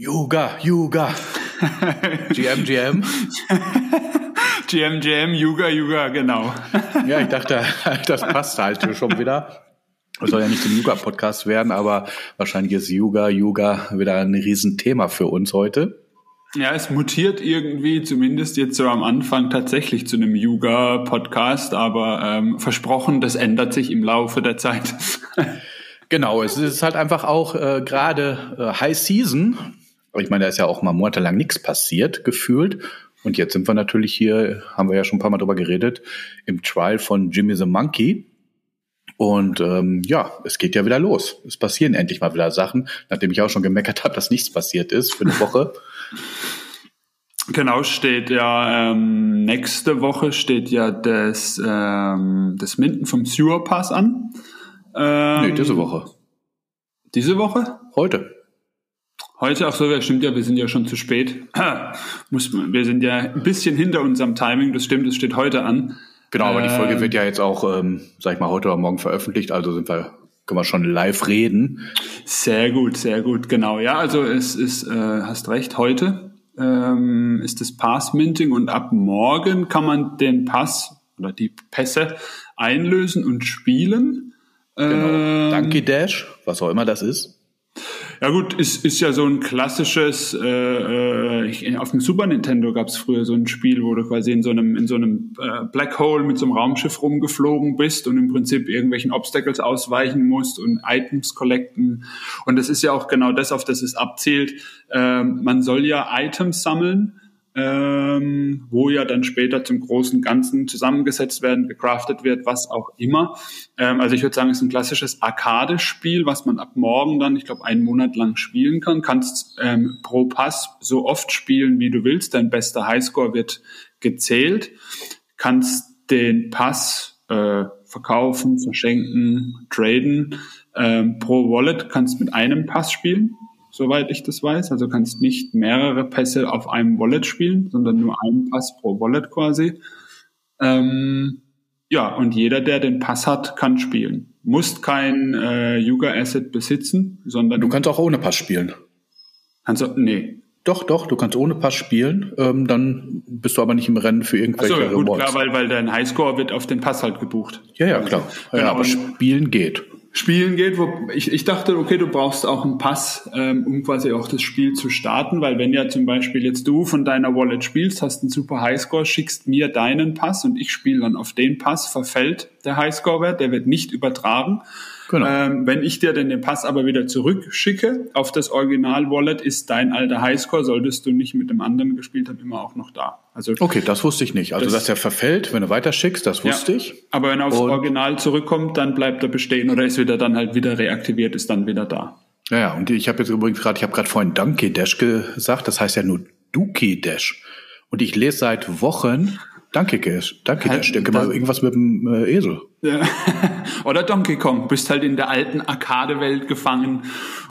Yoga, Yoga. GM, GM. GM, GM, Yuga, Yuga, genau. Ja, ich dachte, das passt halt schon wieder. Es soll ja nicht zum Yoga-Podcast werden, aber wahrscheinlich ist Yoga, Yoga wieder ein Riesenthema für uns heute. Ja, es mutiert irgendwie, zumindest jetzt so am Anfang tatsächlich zu einem Yoga-Podcast, aber ähm, versprochen, das ändert sich im Laufe der Zeit. Genau, es ist halt einfach auch äh, gerade äh, High Season. Ich meine, da ist ja auch mal monatelang nichts passiert, gefühlt. Und jetzt sind wir natürlich hier, haben wir ja schon ein paar Mal drüber geredet, im Trial von Jimmy the Monkey. Und ähm, ja, es geht ja wieder los. Es passieren endlich mal wieder Sachen, nachdem ich auch schon gemeckert habe, dass nichts passiert ist für eine Woche. Genau, steht ja, ähm, nächste Woche steht ja das, ähm, das Minden vom Sewer Pass an. Ähm, nee, diese Woche. Diese Woche? Heute. Heute, ach so, ja, stimmt ja, wir sind ja schon zu spät. Muss, wir sind ja ein bisschen hinter unserem Timing, das stimmt, es steht heute an. Genau, aber die Folge wird ja jetzt auch, ähm, sag ich mal, heute oder morgen veröffentlicht, also sind wir, können wir schon live reden. Sehr gut, sehr gut, genau. Ja, also es ist, äh, hast recht, heute ähm, ist das Pass-Minting und ab morgen kann man den Pass oder die Pässe einlösen und spielen. Genau. Ähm, Donkey Dash, was auch immer das ist. Ja gut, ist, ist ja so ein klassisches, äh, äh ich, auf dem Super Nintendo gab es früher so ein Spiel, wo du quasi in so einem, in so einem äh, Black Hole mit so einem Raumschiff rumgeflogen bist und im Prinzip irgendwelchen Obstacles ausweichen musst und Items collecten. Und das ist ja auch genau das, auf das es abzielt. Ähm, man soll ja Items sammeln ähm, wo ja dann später zum großen Ganzen zusammengesetzt werden, gecraftet wird, was auch immer. Ähm, also ich würde sagen, es ist ein klassisches Arcade-Spiel, was man ab morgen dann, ich glaube, einen Monat lang spielen kann. Kannst ähm, pro Pass so oft spielen, wie du willst. Dein bester Highscore wird gezählt. Kannst den Pass äh, verkaufen, verschenken, traden. Ähm, pro Wallet kannst mit einem Pass spielen soweit ich das weiß. Also kannst nicht mehrere Pässe auf einem Wallet spielen, sondern nur einen Pass pro Wallet quasi. Ähm, ja, und jeder, der den Pass hat, kann spielen. Musst kein äh, Yuga Asset besitzen, sondern. Du kannst auch ohne Pass spielen. Kannst du, nee. Doch, doch, du kannst ohne Pass spielen, ähm, dann bist du aber nicht im Rennen für irgendwelche Ach so, ja, gut, Rewards. klar, weil, weil dein Highscore wird auf den Pass halt gebucht. Ja, ja, klar. Ja, genau. aber spielen geht spielen geht, wo ich, ich dachte, okay, du brauchst auch einen Pass, ähm, um quasi auch das Spiel zu starten, weil wenn ja zum Beispiel jetzt du von deiner Wallet spielst, hast einen super Highscore, schickst mir deinen Pass und ich spiele dann auf den Pass, verfällt der Highscore-Wert, der wird nicht übertragen. Genau. Ähm, wenn ich dir denn den Pass aber wieder zurückschicke auf das Original-Wallet, ist dein alter Highscore, solltest du nicht mit dem anderen gespielt haben, immer auch noch da. Also okay, das wusste ich nicht. Also das, dass der verfällt, wenn du weiterschickst, das wusste ja, ich. Aber wenn er aufs Und Original zurückkommt, dann bleibt er bestehen oder ist wieder dann halt wieder reaktiviert, ist dann wieder da. Ja, ja. Und ich habe jetzt übrigens gerade, ich habe gerade vorhin Donkey Dash gesagt, das heißt ja nur Dookie Dash. Und ich lese seit Wochen Danke, Cash. Danke, halt, Cash. Denke mal irgendwas mit dem äh, Esel. Ja. Oder Donkey Kong. Bist halt in der alten Arcade-Welt gefangen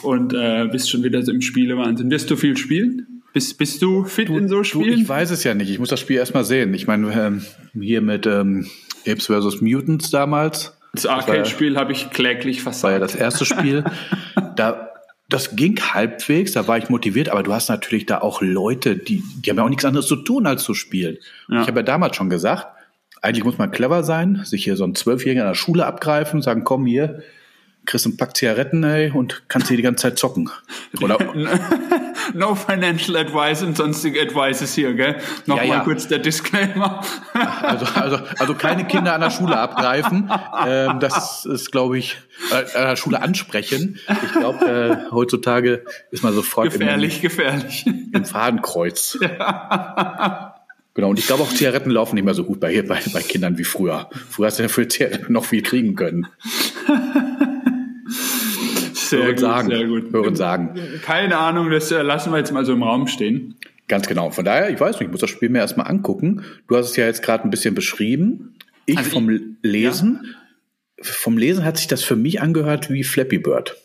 und äh, bist schon wieder so im Spielewahnsinn. Wirst du viel spielen? Bist, bist du fit du, in so Spielen? Du, ich weiß es ja nicht. Ich muss das Spiel erstmal sehen. Ich meine, ähm, hier mit ähm, Apes vs. Mutants damals. Das Arcade-Spiel habe ich kläglich versagt. War ja das erste Spiel. da das ging halbwegs, da war ich motiviert, aber du hast natürlich da auch Leute, die, die haben ja auch nichts anderes zu tun, als zu spielen. Ja. Ich habe ja damals schon gesagt, eigentlich muss man clever sein, sich hier so einen Zwölfjährigen an der Schule abgreifen, sagen, komm hier, kriegst einen Pack Zigaretten, ey, und kannst hier die ganze Zeit zocken. Oder? no financial advice und sonstige Advices hier, gell? Nochmal ja, ja. kurz der Disclaimer. also, also, also keine Kinder an der Schule abgreifen. Ähm, das ist, glaube ich, äh, an der Schule ansprechen. Ich glaube, äh, heutzutage ist man sofort gefährlich, im, gefährlich. im Fadenkreuz. Ja. Genau, und ich glaube auch Zigaretten laufen nicht mehr so gut bei, bei, bei Kindern wie früher. Früher hast du ja für Zigaretten noch viel kriegen können. Sehr Hören gut, sagen. sehr gut. Hören sagen. Keine Ahnung, das äh, lassen wir jetzt mal so im Raum stehen. Ganz genau. Von daher, ich weiß nicht, ich muss das Spiel mir erstmal angucken. Du hast es ja jetzt gerade ein bisschen beschrieben. Ich also vom ich, Lesen. Ja. Vom Lesen hat sich das für mich angehört wie Flappy Bird.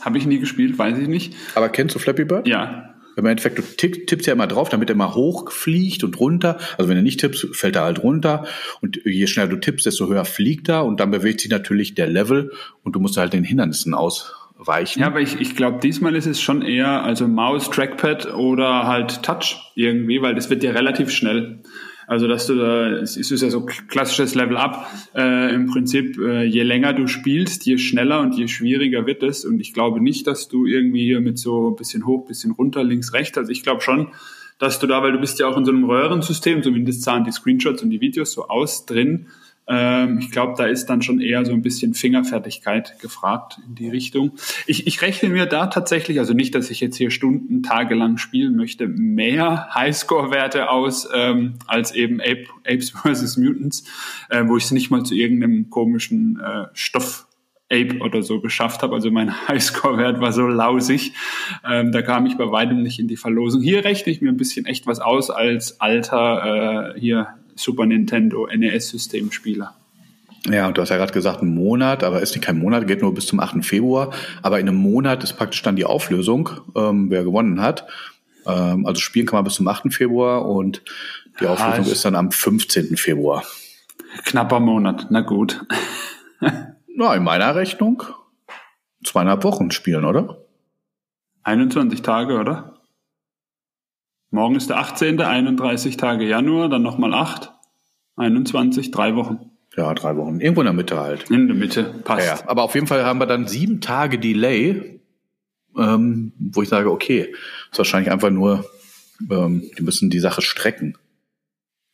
Habe ich nie gespielt, weiß ich nicht. Aber kennst du Flappy Bird? Ja. Im Endeffekt, du tipp, tippst ja immer drauf, damit er mal hochfliegt und runter. Also wenn du nicht tippst, fällt er halt runter. Und je schneller du tippst, desto höher fliegt er. Und dann bewegt sich natürlich der Level und du musst halt den Hindernissen aus, weichen. Ja, aber ich, ich glaube, diesmal ist es schon eher also Maus, Trackpad oder halt Touch irgendwie, weil das wird ja relativ schnell. Also dass du da, es ist ja so klassisches Level Up. Äh, Im Prinzip, äh, je länger du spielst, je schneller und je schwieriger wird es. Und ich glaube nicht, dass du irgendwie hier mit so ein bisschen hoch, bisschen runter, links, rechts. Also ich glaube schon, dass du da, weil du bist ja auch in so einem Röhrensystem, zumindest sahen die Screenshots und die Videos so aus drin, ich glaube, da ist dann schon eher so ein bisschen Fingerfertigkeit gefragt in die Richtung. Ich, ich rechne mir da tatsächlich, also nicht, dass ich jetzt hier Stunden, tagelang spielen möchte, mehr Highscore-Werte aus ähm, als eben Ape, Apes vs. Mutants, äh, wo ich es nicht mal zu irgendeinem komischen äh, Stoff Ape oder so geschafft habe. Also mein Highscore-Wert war so lausig. Ähm, da kam ich bei weitem nicht in die Verlosung. Hier rechne ich mir ein bisschen echt was aus als alter äh, hier Super Nintendo NES-Systemspieler. Ja, und du hast ja gerade gesagt, ein Monat, aber ist nicht kein Monat, geht nur bis zum 8. Februar. Aber in einem Monat ist praktisch dann die Auflösung, ähm, wer gewonnen hat. Ähm, also spielen kann man bis zum 8. Februar und die ja, Auflösung ist dann am 15. Februar. Knapper Monat, na gut. na, in meiner Rechnung zweieinhalb Wochen spielen, oder? 21 Tage, oder? Morgen ist der 18., 31 Tage Januar, dann nochmal 8, 21, drei Wochen. Ja, drei Wochen. Irgendwo in der Mitte halt. In der Mitte, passt. Ja, aber auf jeden Fall haben wir dann sieben Tage Delay, ähm, wo ich sage, okay, ist wahrscheinlich einfach nur, ähm, die müssen die Sache strecken.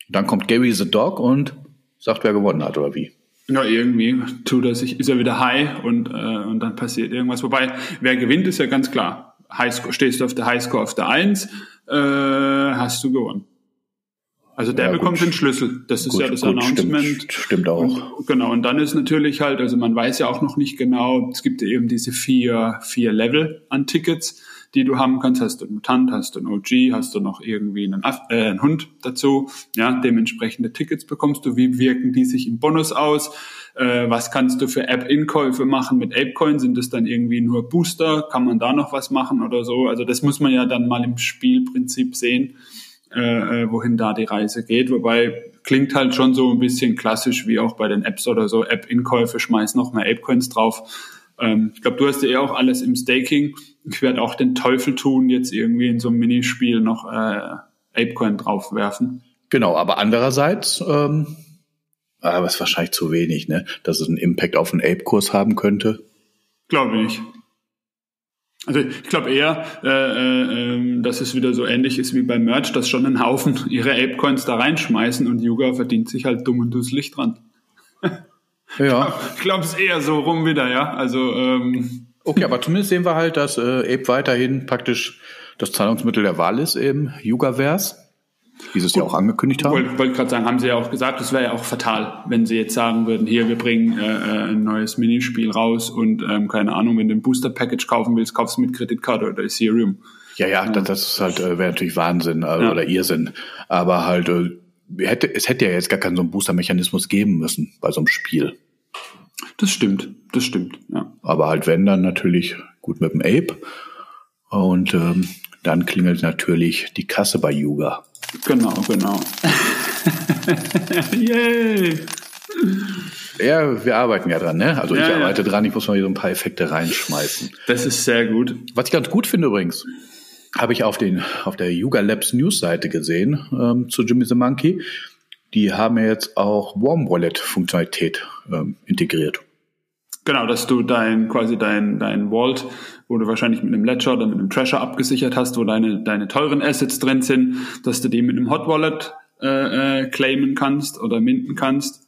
Dann kommt Gary the Dog und sagt, wer gewonnen hat oder wie. Ja, irgendwie tut er sich, ist er wieder high und, äh, und dann passiert irgendwas. Wobei, wer gewinnt, ist ja ganz klar. Highscore, stehst du auf der Highscore auf der 1, äh, hast du gewonnen. Also der ja, bekommt den Schlüssel. Das ist gut, ja das gut, Announcement. Stimmt, stimmt auch. Und, genau. Und dann ist natürlich halt, also man weiß ja auch noch nicht genau, es gibt ja eben diese vier, vier Level an Tickets, die du haben kannst. Hast du einen Mutant, hast du einen OG, hast du noch irgendwie einen, äh, einen Hund dazu. Ja, dementsprechende Tickets bekommst du. Wie wirken die sich im Bonus aus? Äh, was kannst du für App-Inkäufe machen mit Apecoin? Sind das dann irgendwie nur Booster? Kann man da noch was machen oder so? Also das muss man ja dann mal im Spielprinzip sehen, äh, äh, wohin da die Reise geht. Wobei klingt halt schon so ein bisschen klassisch wie auch bei den Apps oder so. App-Inkäufe, schmeiß noch mehr Apecoins drauf. Ähm, ich glaube, du hast ja eh auch alles im Staking. Ich werde auch den Teufel tun, jetzt irgendwie in so einem Minispiel noch äh, Apecoin draufwerfen. Genau, aber andererseits ähm, aber es ist wahrscheinlich zu wenig, ne? Dass es einen Impact auf den Ape-Kurs haben könnte. Glaube ich nicht. Also ich glaube eher, äh, äh, ähm, dass es wieder so ähnlich ist wie beim Merch, dass schon ein Haufen ihre Ape-Coins da reinschmeißen und Yuga verdient sich halt dumm und dusselig dran. ja. Ich glaube es eher so rum wieder, ja. Also ähm, Okay, aber zumindest sehen wir halt, dass äh, Ape weiterhin praktisch das Zahlungsmittel der Wahl ist im Yugaverse wie sie es ja auch angekündigt haben. Wollte wollt gerade sagen, haben sie ja auch gesagt, es wäre ja auch fatal, wenn sie jetzt sagen würden, hier, wir bringen äh, äh, ein neues Minispiel raus und ähm, keine Ahnung, wenn du ein Booster-Package kaufen willst, kaufst du mit Kreditkarte oder Ethereum. Ja, ja, das, das ist halt, äh, wäre natürlich Wahnsinn äh, ja. oder Irrsinn. Aber halt, äh, hätte, es hätte ja jetzt gar keinen so einen Booster-Mechanismus geben müssen bei so einem Spiel. Das stimmt, das stimmt, ja. Aber halt wenn, dann natürlich gut mit dem Ape. Und ähm, dann klingelt natürlich die Kasse bei Yuga. Genau, genau. Yay! Ja, wir arbeiten ja dran, ne? Also ja, ich arbeite ja. dran, ich muss mal hier so ein paar Effekte reinschmeißen. Das ist sehr gut. Was ich ganz gut finde übrigens, habe ich auf, den, auf der Yuga Labs News-Seite gesehen ähm, zu Jimmy the Monkey. Die haben ja jetzt auch Warm Wallet-Funktionalität ähm, integriert. Genau, dass du dein quasi dein dein Vault, wo du wahrscheinlich mit einem Ledger oder mit einem Treasure abgesichert hast, wo deine deine teuren Assets drin sind, dass du die mit einem Hot Wallet äh, äh, claimen kannst oder minden kannst.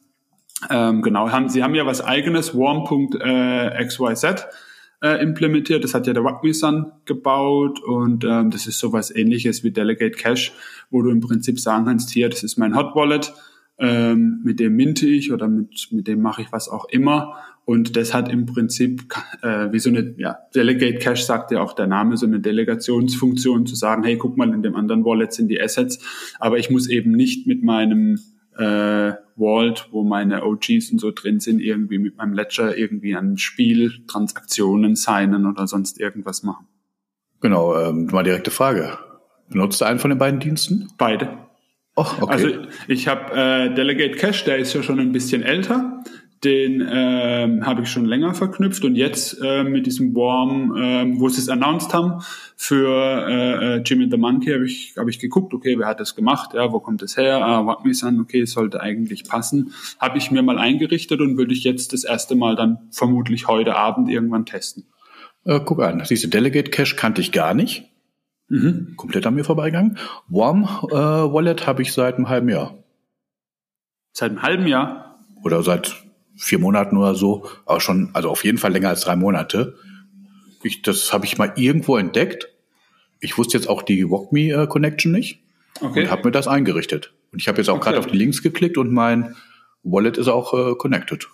Ähm, genau, haben, sie haben ja was eigenes, warm.xyz äh, implementiert. Das hat ja der Rugby Sun gebaut und ähm, das ist sowas ähnliches wie Delegate Cash, wo du im Prinzip sagen kannst, hier, das ist mein Hot Wallet, ähm, mit dem minte ich oder mit, mit dem mache ich was auch immer und das hat im Prinzip äh, wie so eine, ja, Delegate Cache sagt ja auch der Name, so eine Delegationsfunktion zu sagen, hey, guck mal, in dem anderen Wallet sind die Assets, aber ich muss eben nicht mit meinem äh, Vault, wo meine OGs und so drin sind, irgendwie mit meinem Ledger irgendwie an Spiel, Transaktionen signen oder sonst irgendwas machen. Genau, ähm, mal direkte Frage. Benutzt du einen von den beiden Diensten? Beide. Oh, okay. Also ich habe äh, Delegate Cache, der ist ja schon ein bisschen älter den ähm, habe ich schon länger verknüpft und jetzt äh, mit diesem Warm, ähm, wo sie es announced haben für äh, äh, Jimmy the Monkey, habe ich, hab ich geguckt, okay, wer hat das gemacht, ja, wo kommt das her, ah, What Me Sun, okay, es sollte eigentlich passen, habe ich mir mal eingerichtet und würde ich jetzt das erste Mal dann vermutlich heute Abend irgendwann testen. Äh, guck an, diese Delegate Cache kannte ich gar nicht. Mhm. Komplett an mir vorbeigegangen. Warm äh, Wallet habe ich seit einem halben Jahr. Seit einem halben Jahr? Oder seit vier Monaten oder so, aber schon, also auf jeden Fall länger als drei Monate. Ich, das habe ich mal irgendwo entdeckt. Ich wusste jetzt auch die WalkMe äh, Connection nicht okay. und habe mir das eingerichtet. Und ich habe jetzt auch okay. gerade auf die Links geklickt und mein Wallet ist auch äh, connected.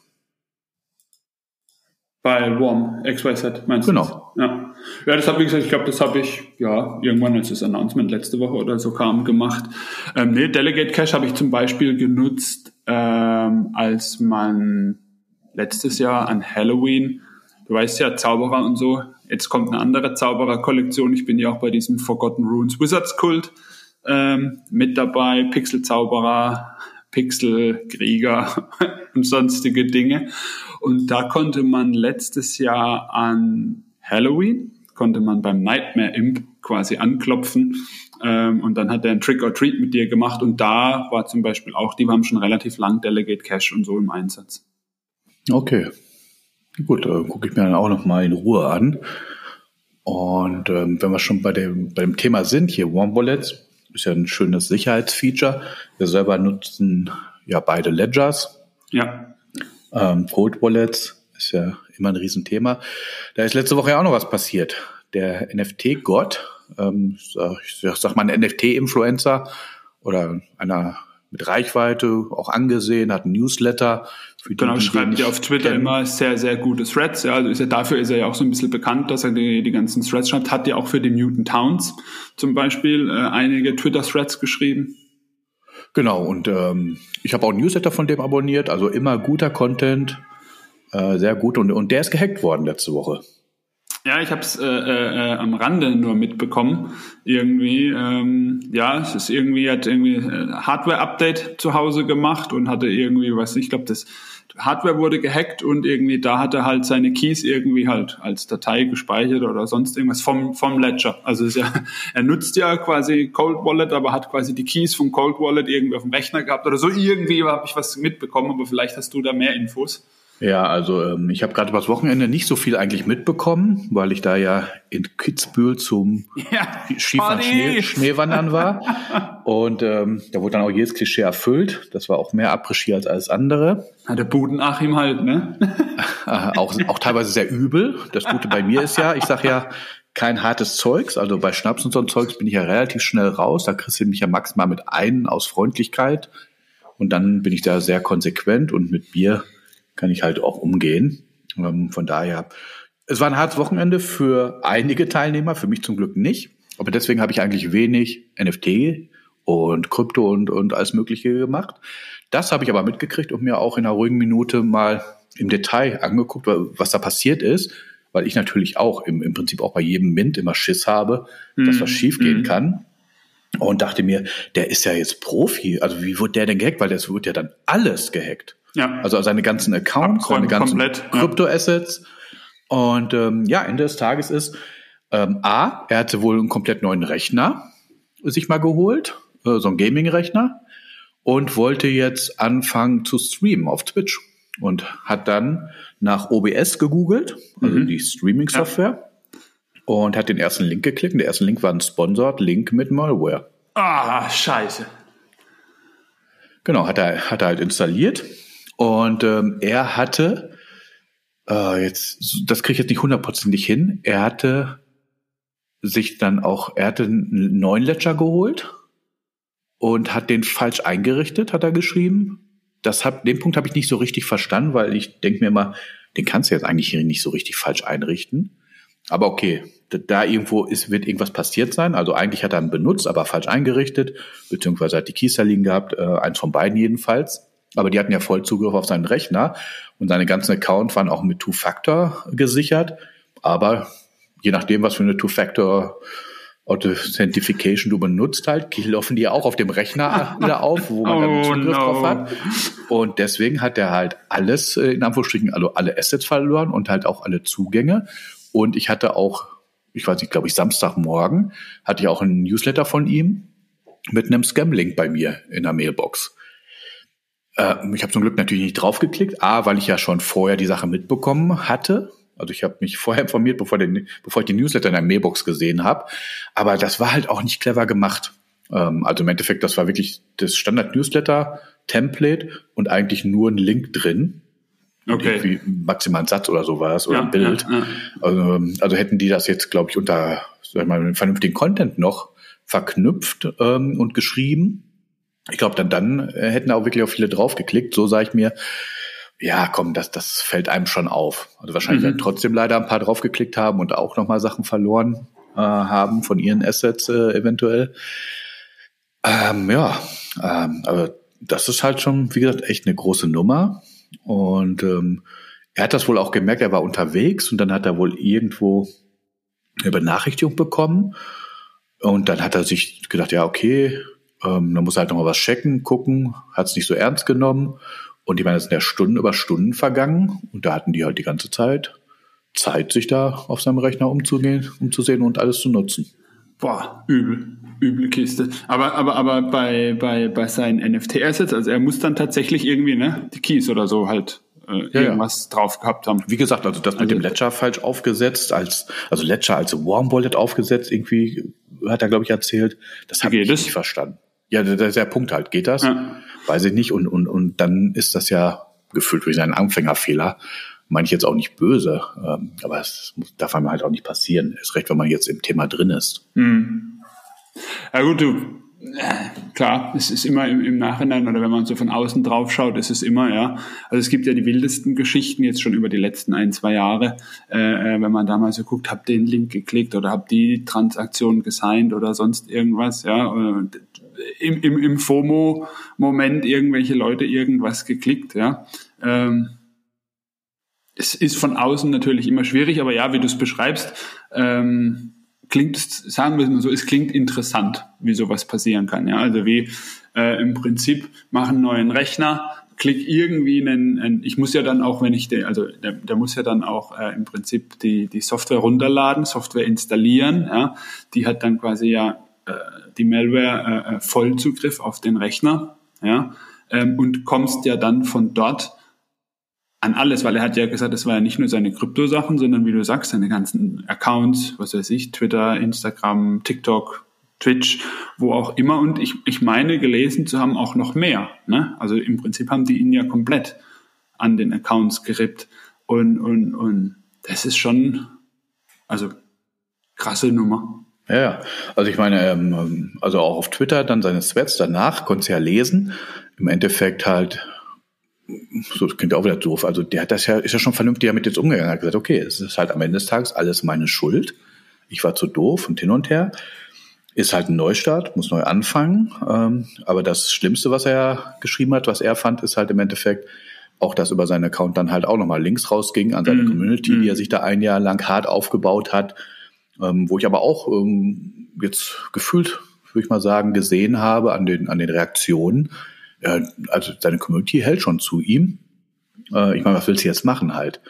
Bei Warm XYZ meinst du? Genau. Das? Ja. ja, das habe ich gesagt, ich glaube, das habe ich ja irgendwann, als das Announcement letzte Woche oder so kam, gemacht. Ähm, nee, Delegate Cache habe ich zum Beispiel genutzt, ähm, als man letztes Jahr an Halloween, du weißt ja, Zauberer und so, jetzt kommt eine andere Zauberer-Kollektion. Ich bin ja auch bei diesem Forgotten Runes Wizards Kult ähm, mit dabei, Pixel-Zauberer, Pixel-Krieger und sonstige Dinge. Und da konnte man letztes Jahr an Halloween, konnte man beim Nightmare Imp quasi anklopfen ähm, und dann hat er ein Trick or Treat mit dir gemacht und da war zum Beispiel auch, die haben schon relativ lang Delegate Cache und so im Einsatz. Okay, gut, äh, gucke ich mir dann auch noch mal in Ruhe an. Und ähm, wenn wir schon bei dem, bei dem Thema sind, hier Warm Wallets, ist ja ein schönes Sicherheitsfeature. Wir selber nutzen ja beide Ledgers. Ja. Ähm, Cold Wallets ist ja immer ein Riesenthema. Da ist letzte Woche ja auch noch was passiert. Der NFT-Gott, ähm, ich sag mal ein NFT-Influencer oder einer mit Reichweite, auch angesehen, hat ein Newsletter. Für genau, schreibt ja auf Twitter kennen. immer sehr, sehr gute Threads. Ja, also ist er, dafür ist er ja auch so ein bisschen bekannt, dass er die, die ganzen Threads schreibt. Hat ja auch für die Newton Towns zum Beispiel äh, einige Twitter-Threads geschrieben. Genau, und ähm, ich habe auch ein Newsletter von dem abonniert, also immer guter Content, äh, sehr gut. Und, und der ist gehackt worden letzte Woche. Ja, ich habe es äh, äh, am Rande nur mitbekommen. Irgendwie, ähm, ja, es ist irgendwie hat irgendwie äh, Hardware-Update zu Hause gemacht und hatte irgendwie, weiß nicht, ich glaube, das Hardware wurde gehackt und irgendwie da hat er halt seine Keys irgendwie halt als Datei gespeichert oder sonst irgendwas vom, vom Ledger. Also ist ja, er nutzt ja quasi Cold Wallet, aber hat quasi die Keys vom Cold Wallet irgendwie auf dem Rechner gehabt oder so. Irgendwie habe ich was mitbekommen, aber vielleicht hast du da mehr Infos. Ja, also ähm, ich habe gerade übers Wochenende nicht so viel eigentlich mitbekommen, weil ich da ja in Kitzbühel zum ja, Skifahren Schnee, Schneewandern war. Und ähm, da wurde dann auch jedes Klischee erfüllt. Das war auch mehr Après-Ski als alles andere. Ja, der Budenachim halt, ne? auch, auch teilweise sehr übel. Das Gute bei mir ist ja, ich sag ja, kein hartes Zeugs. Also bei Schnaps und so ein Zeugs bin ich ja relativ schnell raus. Da kriegst du mich ja maximal mit einen aus Freundlichkeit. Und dann bin ich da sehr konsequent und mit Bier kann ich halt auch umgehen. Ähm, von daher, es war ein hartes Wochenende für einige Teilnehmer, für mich zum Glück nicht. Aber deswegen habe ich eigentlich wenig NFT und Krypto und, und alles Mögliche gemacht. Das habe ich aber mitgekriegt und mir auch in einer ruhigen Minute mal im Detail angeguckt, was da passiert ist, weil ich natürlich auch im, im Prinzip auch bei jedem Mint immer Schiss habe, mm. dass was mhm. schiefgehen mm. kann. Und dachte mir, der ist ja jetzt Profi. Also wie wird der denn gehackt? Weil das wird ja dann alles gehackt. Ja. Also seine ganzen Accounts, Abräumen seine ganzen komplett, Kryptoassets. Ja. Und ähm, ja, Ende des Tages ist ähm, A, er hatte wohl einen komplett neuen Rechner sich mal geholt, äh, so einen Gaming-Rechner, und wollte jetzt anfangen zu streamen auf Twitch. Und hat dann nach OBS gegoogelt, also mhm. die Streaming-Software, ja. und hat den ersten Link geklickt. Und der erste Link war ein Sponsored Link mit Malware. Ah, scheiße. Genau, hat er, hat er halt installiert und ähm, er hatte, äh, jetzt, das kriege ich jetzt nicht hundertprozentig hin, er hatte sich dann auch, er hatte einen neuen Ledger geholt und hat den falsch eingerichtet, hat er geschrieben. Das hab, den Punkt habe ich nicht so richtig verstanden, weil ich denke mir immer, den kannst du jetzt eigentlich hier nicht so richtig falsch einrichten. Aber okay, da irgendwo ist, wird irgendwas passiert sein. Also eigentlich hat er ihn benutzt, aber falsch eingerichtet, beziehungsweise hat die Keys da liegen gehabt, äh, eins von beiden jedenfalls. Aber die hatten ja voll Zugriff auf seinen Rechner und seine ganzen Accounts waren auch mit Two-Factor gesichert. Aber je nachdem, was für eine Two-Factor Authentification du benutzt halt, laufen die auch auf dem Rechner wieder auf, wo man dann Oh, Zugriff no. drauf hat. Und deswegen hat er halt alles, äh, in Anführungsstrichen, also alle Assets verloren und halt auch alle Zugänge. Und ich hatte auch, ich weiß nicht, glaube ich, Samstagmorgen hatte ich auch einen Newsletter von ihm mit einem Scam-Link bei mir in der Mailbox. Äh, ich habe zum Glück natürlich nicht draufgeklickt, A, weil ich ja schon vorher die Sache mitbekommen hatte. Also ich habe mich vorher informiert, bevor, den, bevor ich die Newsletter in der Mailbox gesehen habe. Aber das war halt auch nicht clever gemacht. Ähm, also im Endeffekt, das war wirklich das Standard-Newsletter-Template und eigentlich nur ein Link drin. Okay. Irgendwie maximal ein Satz oder sowas oder Ja, ein Bild. ja, ja. Also, also hätten die das jetzt, glaube ich, unter sag ich mal, vernünftigen Content noch verknüpft ähm, und geschrieben. Ich glaube, dann, dann äh, hätten auch wirklich auch viele draufgeklickt. So sage ich mir, ja, komm, das, das fällt einem schon auf. Also wahrscheinlich Mhm. werden trotzdem leider ein paar draufgeklickt haben und auch nochmal Sachen verloren äh, haben von ihren Assets äh, eventuell. Ähm, ja, ähm, aber das ist halt schon, wie gesagt, echt eine große Nummer. Und ähm, er hat das wohl auch gemerkt, er war unterwegs und dann hat er wohl irgendwo eine Benachrichtigung bekommen. Und dann hat er sich gedacht, ja, okay, ähm, dann muss er halt nochmal was checken, gucken, hat es nicht so ernst genommen. Und ich meine, es sind ja Stunden über Stunden vergangen und da hatten die halt die ganze Zeit Zeit, sich da auf seinem Rechner umzugehen, umzusehen und alles zu nutzen. Boah, übel. Üble Kiste. Aber, aber, aber bei, bei, bei seinen NFT-Assets, also er muss dann tatsächlich irgendwie, ne, die Keys oder so halt äh, ja. irgendwas drauf gehabt haben. Wie gesagt, also das mit Also- dem Ledger falsch aufgesetzt, als also Ledger als Warm Wallet aufgesetzt, irgendwie hat er glaube ich erzählt. Das habe ich nicht verstanden. Ja, das ist der Punkt halt. Geht das? Ja. Weiß ich nicht. Und und und dann ist das ja gefühlt durch einen Anfängerfehler. Meine ich jetzt auch nicht böse, ähm, aber es darf einem halt auch nicht passieren. Ist recht, wenn man jetzt im Thema drin ist. Hm. Ja gut, du, äh, klar, es ist immer im, im Nachhinein oder wenn man so von außen drauf schaut, ist es immer, ja. Also es gibt ja die wildesten Geschichten jetzt schon über die letzten ein, zwei Jahre, äh, äh, wenn man da mal so guckt, hab den Link geklickt oder hab die Transaktion gesigned oder sonst irgendwas, ja. Und im, im, im FOMO-Moment irgendwelche Leute irgendwas geklickt, ja. Ähm, es ist von außen natürlich immer schwierig, aber ja, wie du es beschreibst, ähm, klingt, sagen wir es mal so, es klingt interessant, wie sowas passieren kann. Ja, also wie äh, im Prinzip machen neuen Rechner, klick irgendwie einen, einen ich muss ja dann auch, wenn ich den, also der, der muss ja dann auch äh, im Prinzip die, die Software runterladen, Software installieren, ja, die hat dann quasi ja äh, die Malware äh, äh, Vollzugriff auf den Rechner, ja, ähm, und kommst ja dann von dort an alles, weil er hat ja gesagt, es war ja nicht nur seine Kryptosachen, sondern wie du sagst, seine ganzen Accounts, was weiß ich, Twitter, Instagram, TikTok, Twitch, wo auch immer. Und ich, ich meine gelesen zu haben auch noch mehr. Ne? Also im Prinzip haben die ihn ja komplett an den Accounts gerippt. Und, und, und das ist schon, also krasse Nummer. Ja, ja. Also ich meine, ähm, also auch auf Twitter dann seine Threads danach, konntest du ja lesen. Im Endeffekt halt, so das klingt auch wieder doof, also der hat das ja, ist ja schon vernünftig damit jetzt umgegangen, hat gesagt, okay, es ist halt am Ende des Tages alles meine Schuld. Ich war zu doof und hin und her. Ist halt ein Neustart, muss neu anfangen. Ähm, aber das Schlimmste, was er geschrieben hat, was er fand, ist halt im Endeffekt auch, dass über seinen Account dann halt auch nochmal Links rausging an seine Mm, Community, mm. die er sich da ein Jahr lang hart aufgebaut hat. Ähm, wo ich aber auch ähm, jetzt gefühlt, würde ich mal sagen, gesehen habe an den, an den Reaktionen. Äh, also seine Community hält schon zu ihm. Äh, ich meine, was willst du jetzt machen halt?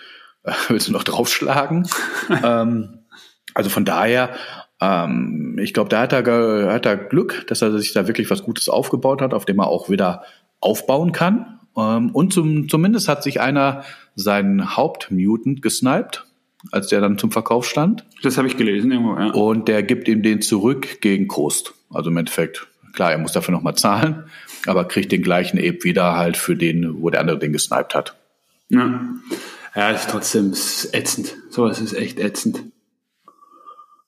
Äh, willst du noch draufschlagen? ähm, also von daher, ähm, ich glaube, da hat er, hat er Glück, dass er sich da wirklich was Gutes aufgebaut hat, auf dem er auch wieder aufbauen kann. Ähm, und zum, zumindest hat sich einer seinen Hauptmutant gesniped, als der dann zum Verkauf stand. Das habe ich gelesen irgendwo, ja. Und der gibt ihm den zurück gegen Kost. Also im Endeffekt, klar, er muss dafür nochmal zahlen, aber kriegt den gleichen Ape wieder halt für den, wo der andere den gesniped hat. Ja, ja ist trotzdem ist ätzend. Sowas ist echt ätzend.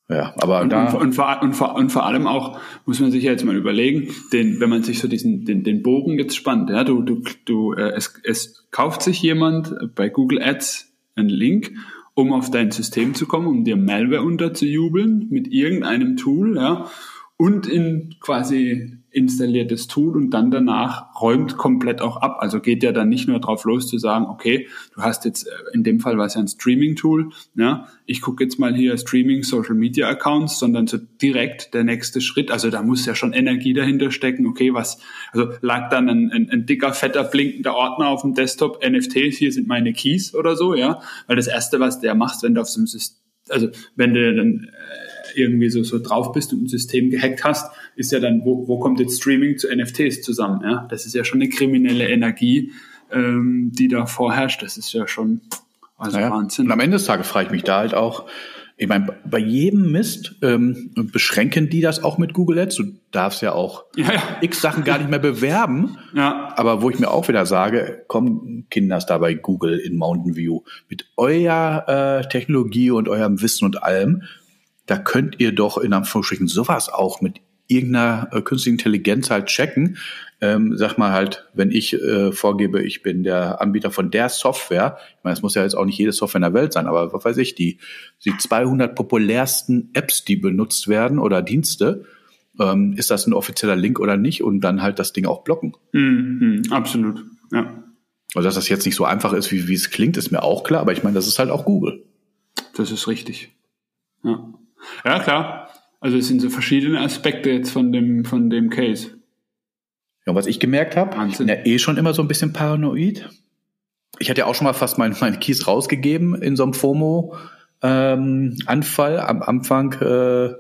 Ja, aber Und, da, und, und, vor, und, vor, und vor allem auch muss man sich ja jetzt mal überlegen, den, wenn man sich so diesen den, den Bogen jetzt spannt, ja, du, du, du, äh, es, es kauft sich jemand bei Google Ads einen Link, um auf dein System zu kommen, um dir Malware unterzujubeln mit irgendeinem Tool, ja, und in quasi installiertes Tool und dann danach räumt komplett auch ab. Also geht ja dann nicht nur drauf los zu sagen, okay, du hast jetzt, äh, in dem Fall war es ja ein Streaming-Tool, ja, ich gucke jetzt mal hier Streaming Social Media Accounts, sondern so direkt der nächste Schritt. Also da muss ja schon Energie dahinter stecken, okay, was, also lag dann ein, ein, ein dicker, fetter, blinkender Ordner auf dem Desktop, NFTs, hier sind meine Keys oder so, ja, weil das erste, was der macht, wenn du auf so einem System, also wenn du dann äh, irgendwie so, so drauf bist und ein System gehackt hast, ist ja dann, wo, wo kommt jetzt Streaming zu NFTs zusammen? Ja? Das ist ja schon eine kriminelle Energie, ähm, die da vorherrscht. Das ist ja schon also naja. Wahnsinn. Und am Ende des Tages frage ich mich da halt auch, ich meine, bei jedem Mist ähm, beschränken die das auch mit Google Ads. Du darfst ja auch ja, ja. x Sachen gar nicht mehr bewerben. Ja. Aber wo ich mir auch wieder sage, komm, Kinders da bei Google in Mountain View mit eurer äh, Technologie und eurem Wissen und allem da könnt ihr doch in Anführungsstrichen sowas auch mit irgendeiner äh, künstlichen Intelligenz halt checken. Ähm, sag mal halt, wenn ich äh, vorgebe, ich bin der Anbieter von der Software, ich meine, es muss ja jetzt auch nicht jede Software in der Welt sein, aber was weiß ich, die, die 200 populärsten Apps, die benutzt werden oder Dienste, ähm, ist das ein offizieller Link oder nicht und dann halt das Ding auch blocken. Mhm, absolut, ja. Also dass das jetzt nicht so einfach ist, wie, wie es klingt, ist mir auch klar, aber ich meine, das ist halt auch Google. Das ist richtig. Ja. Ja, klar. Also es sind so verschiedene Aspekte jetzt von dem, von dem Case. Ja, und was ich gemerkt habe, ich bin ja eh schon immer so ein bisschen paranoid. Ich hatte ja auch schon mal fast meine, meine Keys rausgegeben in so einem FOMO-Anfall ähm, am Anfang äh,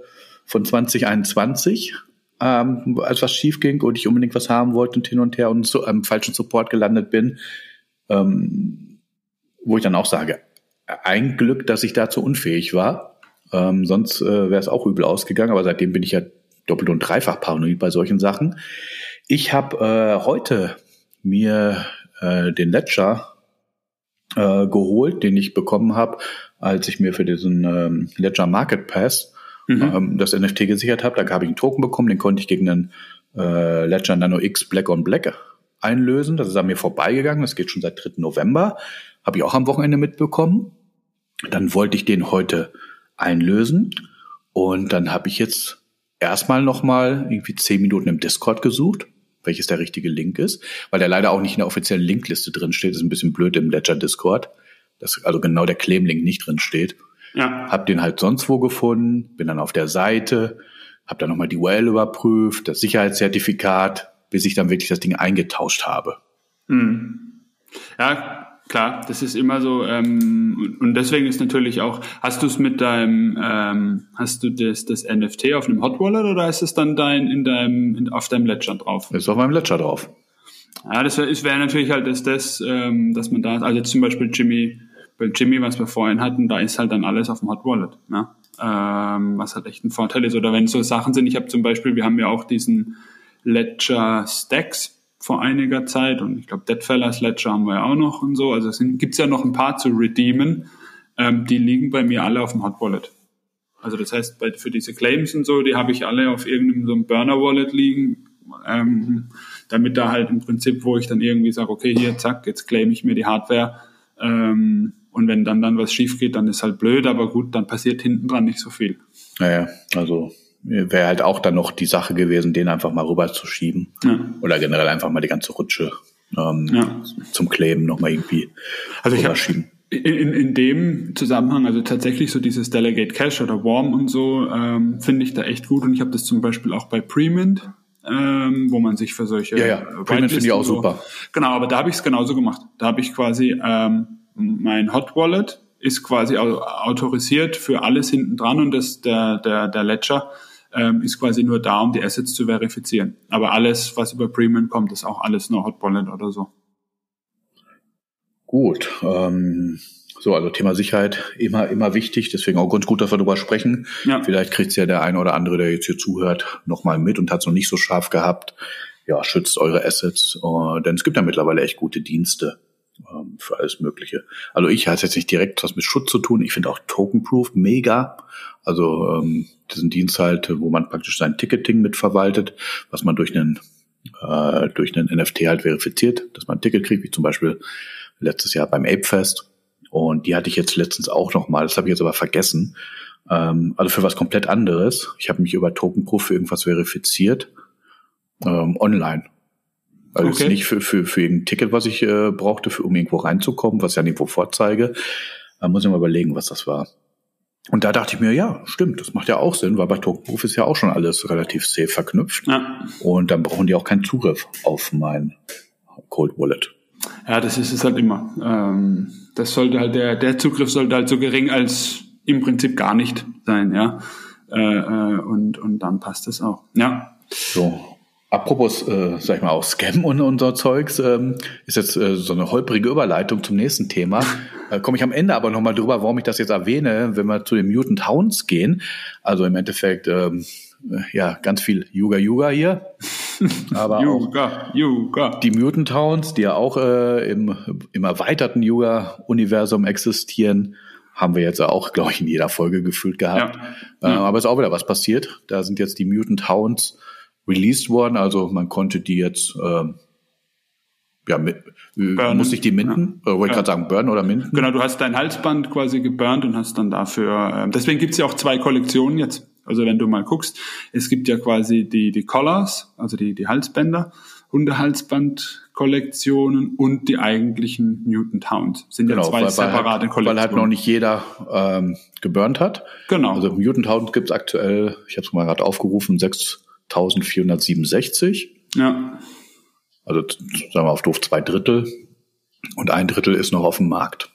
von 2021, ähm, als was schief ging und ich unbedingt was haben wollte und hin und her und so am falschen Support gelandet bin. Ähm, wo ich dann auch sage, ein Glück, dass ich dazu unfähig war ähm, sonst äh, wäre es auch übel ausgegangen, aber seitdem bin ich ja doppelt und dreifach paranoid bei solchen Sachen. Ich habe äh, heute mir äh, den Ledger äh, geholt, den ich bekommen habe, als ich mir für diesen ähm, Ledger Market Pass mhm. ähm, das NFT gesichert habe. Da habe ich einen Token bekommen, den konnte ich gegen einen äh, Ledger Nano X Black on Black einlösen. Das ist an mir vorbeigegangen. Das geht schon seit 3. November. Habe ich auch am Wochenende mitbekommen. Dann wollte ich den heute einlösen. Und dann habe ich jetzt erstmal nochmal irgendwie zehn Minuten im Discord gesucht, welches der richtige Link ist, weil der leider auch nicht in der offiziellen Linkliste drin steht. Ist ein bisschen blöd im Ledger Discord, dass also genau der Claim-Link nicht drin steht. Ja. Hab den halt sonst wo gefunden, bin dann auf der Seite, hab dann nochmal die URL überprüft, das Sicherheitszertifikat, bis ich dann wirklich das Ding eingetauscht habe. Hm. Ja, Klar, das ist immer so ähm, und deswegen ist natürlich auch, hast du es mit deinem, ähm, hast du das, das NFT auf einem Hot Wallet oder ist es dann dein in deinem in, auf deinem Ledger drauf? Ist auf meinem Ledger drauf. Ja, das wäre wär natürlich halt das, das ähm, dass man da, also zum Beispiel Jimmy, bei Jimmy, was wir vorhin hatten, da ist halt dann alles auf dem Hot Wallet, ne? ähm, was halt echt ein Vorteil ist. Oder wenn so Sachen sind, ich habe zum Beispiel, wir haben ja auch diesen Ledger Stacks vor einiger Zeit und ich glaube Deadfellas Ledger haben wir auch noch und so. Also es gibt ja noch ein paar zu redeemen. Ähm, die liegen bei mir alle auf dem Hot Wallet. Also das heißt, bei, für diese Claims und so, die habe ich alle auf irgendeinem so einem Burner Wallet liegen, ähm, damit da halt im Prinzip, wo ich dann irgendwie sage, okay, hier, zack, jetzt claim ich mir die Hardware. Ähm, und wenn dann dann was schief geht, dann ist halt blöd, aber gut, dann passiert hinten dran nicht so viel. Naja, also wäre halt auch dann noch die Sache gewesen, den einfach mal rüberzuschieben. Ja. Oder generell einfach mal die ganze Rutsche ähm, ja. zum Kleben nochmal irgendwie also ich schieben. In, in dem Zusammenhang, also tatsächlich so dieses Delegate Cache oder Warm und so, ähm, finde ich da echt gut. Und ich habe das zum Beispiel auch bei Premint, ähm, wo man sich für solche ja, ja. Premint finde ich auch so, super. Genau, aber da habe ich es genauso gemacht. Da habe ich quasi ähm, mein Hot Wallet ist quasi autorisiert für alles hinten dran und das der der der Ledger ähm, ist quasi nur da, um die Assets zu verifizieren. Aber alles, was über Premium kommt, ist auch alles nur Hot Wallet oder so. Gut. Ähm, so, also Thema Sicherheit immer, immer wichtig. Deswegen auch ganz gut, dass wir darüber sprechen. Ja. Vielleicht kriegt es ja der eine oder andere, der jetzt hier zuhört, nochmal mit und hat es noch nicht so scharf gehabt. Ja, schützt eure Assets, äh, denn es gibt ja mittlerweile echt gute Dienste ähm, für alles Mögliche. Also ich hatte jetzt nicht direkt was mit Schutz zu tun. Ich finde auch Tokenproof mega. Also ähm, das sind Dienst halt, wo man praktisch sein Ticketing mitverwaltet, was man durch einen äh, durch einen NFT halt verifiziert, dass man ein Ticket kriegt, wie zum Beispiel letztes Jahr beim Apefest. Und die hatte ich jetzt letztens auch noch mal. Das habe ich jetzt aber vergessen. Ähm, also für was komplett anderes. Ich habe mich über Tokenproof für irgendwas verifiziert. Ähm, online. Also okay. nicht für, für, für irgendein Ticket, was ich äh, brauchte, für, um irgendwo reinzukommen, was ich ja nirgendwo vorzeige. Da muss ich mal überlegen, was das war. Und da dachte ich mir, ja, stimmt, das macht ja auch Sinn, weil bei Tokenproof ist ja auch schon alles relativ safe verknüpft. Ja. Und dann brauchen die auch keinen Zugriff auf mein Cold Wallet. Ja, das ist es halt immer. Ähm, das sollte halt der, der Zugriff sollte halt so gering als im Prinzip gar nicht sein, ja. Äh, äh, und, und dann passt es auch. Ja. So. Apropos, äh, sag ich mal, auch Scam und unser Zeugs, ähm, ist jetzt äh, so eine holprige Überleitung zum nächsten Thema. Äh, Komme ich am Ende aber nochmal drüber, warum ich das jetzt erwähne, wenn wir zu den Mutant Hounds gehen. Also im Endeffekt, ähm, ja, ganz viel Yuga Yuga hier. Aber Yuga, Yuga. Die Mutant Hounds, die ja auch äh, im, im erweiterten Yuga-Universum existieren, haben wir jetzt auch, glaube ich, in jeder Folge gefühlt gehabt. Ja. Äh, ja. aber ist auch wieder was passiert. Da sind jetzt die Mutant Hounds released worden. Also man konnte die jetzt äh, ja, mit, burnen. musste ich die minden? Ja. Äh, wollte ja. gerade sagen, burnen oder minden? Genau, du hast dein Halsband quasi geburnt und hast dann dafür, äh, deswegen gibt's ja auch zwei Kollektionen jetzt. Also wenn du mal guckst, es gibt ja quasi die, die Collars, also die, die Halsbänder, Hundehalsband-Kollektionen und die eigentlichen Mutant Hounds. Sind genau, ja zwei weil, separate weil halt, Kollektionen. Weil halt noch nicht jeder ähm, geburnt hat. Genau. Also Mutant Hounds gibt's aktuell, ich habe es mal gerade aufgerufen, 6467. Ja. Also sagen wir auf doof zwei Drittel und ein Drittel ist noch auf dem Markt.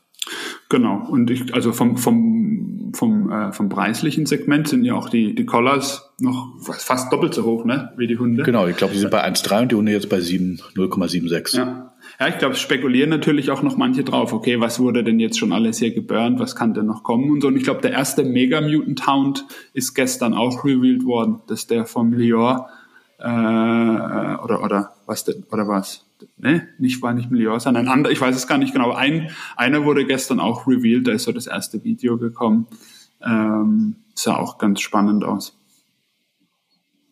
Genau. Und ich, also vom, vom, vom, äh, vom preislichen Segment sind ja auch die, die Collars noch fast doppelt so hoch, ne, wie die Hunde. Genau, ich glaube, die sind bei 1,3 und die Hunde jetzt bei 0,76. Ja. Ja, ich glaube, spekulieren natürlich auch noch manche drauf. Okay, was wurde denn jetzt schon alles hier geburnt? Was kann denn noch kommen und so? Und ich glaube, der erste Mega Mutant Hound ist gestern auch revealed worden. Das ist der vom Lior, äh, oder, oder was denn, oder was? Ne, nicht, war nicht Lior, sondern ein anderer, ich weiß es gar nicht genau. Ein, einer wurde gestern auch revealed, da ist so das erste Video gekommen. Ähm, sah auch ganz spannend aus.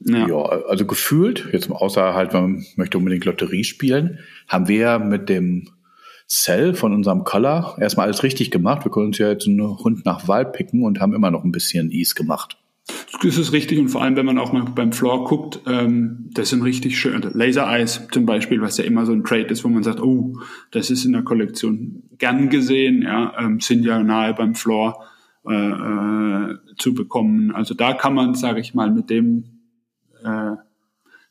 Ja. ja, also gefühlt, jetzt außer halt, man möchte unbedingt Lotterie spielen, haben wir ja mit dem Cell von unserem Collar erstmal alles richtig gemacht. Wir können uns ja jetzt einen Hund nach Wahl picken und haben immer noch ein bisschen Ease gemacht. Das ist richtig und vor allem, wenn man auch mal beim Floor guckt, ähm, das sind richtig schön. Laser Eyes zum Beispiel, was ja immer so ein Trade ist, wo man sagt, oh, das ist in der Kollektion gern gesehen, ja, ähm, sind ja nahe beim Floor äh, äh, zu bekommen. Also da kann man, sage ich mal, mit dem äh,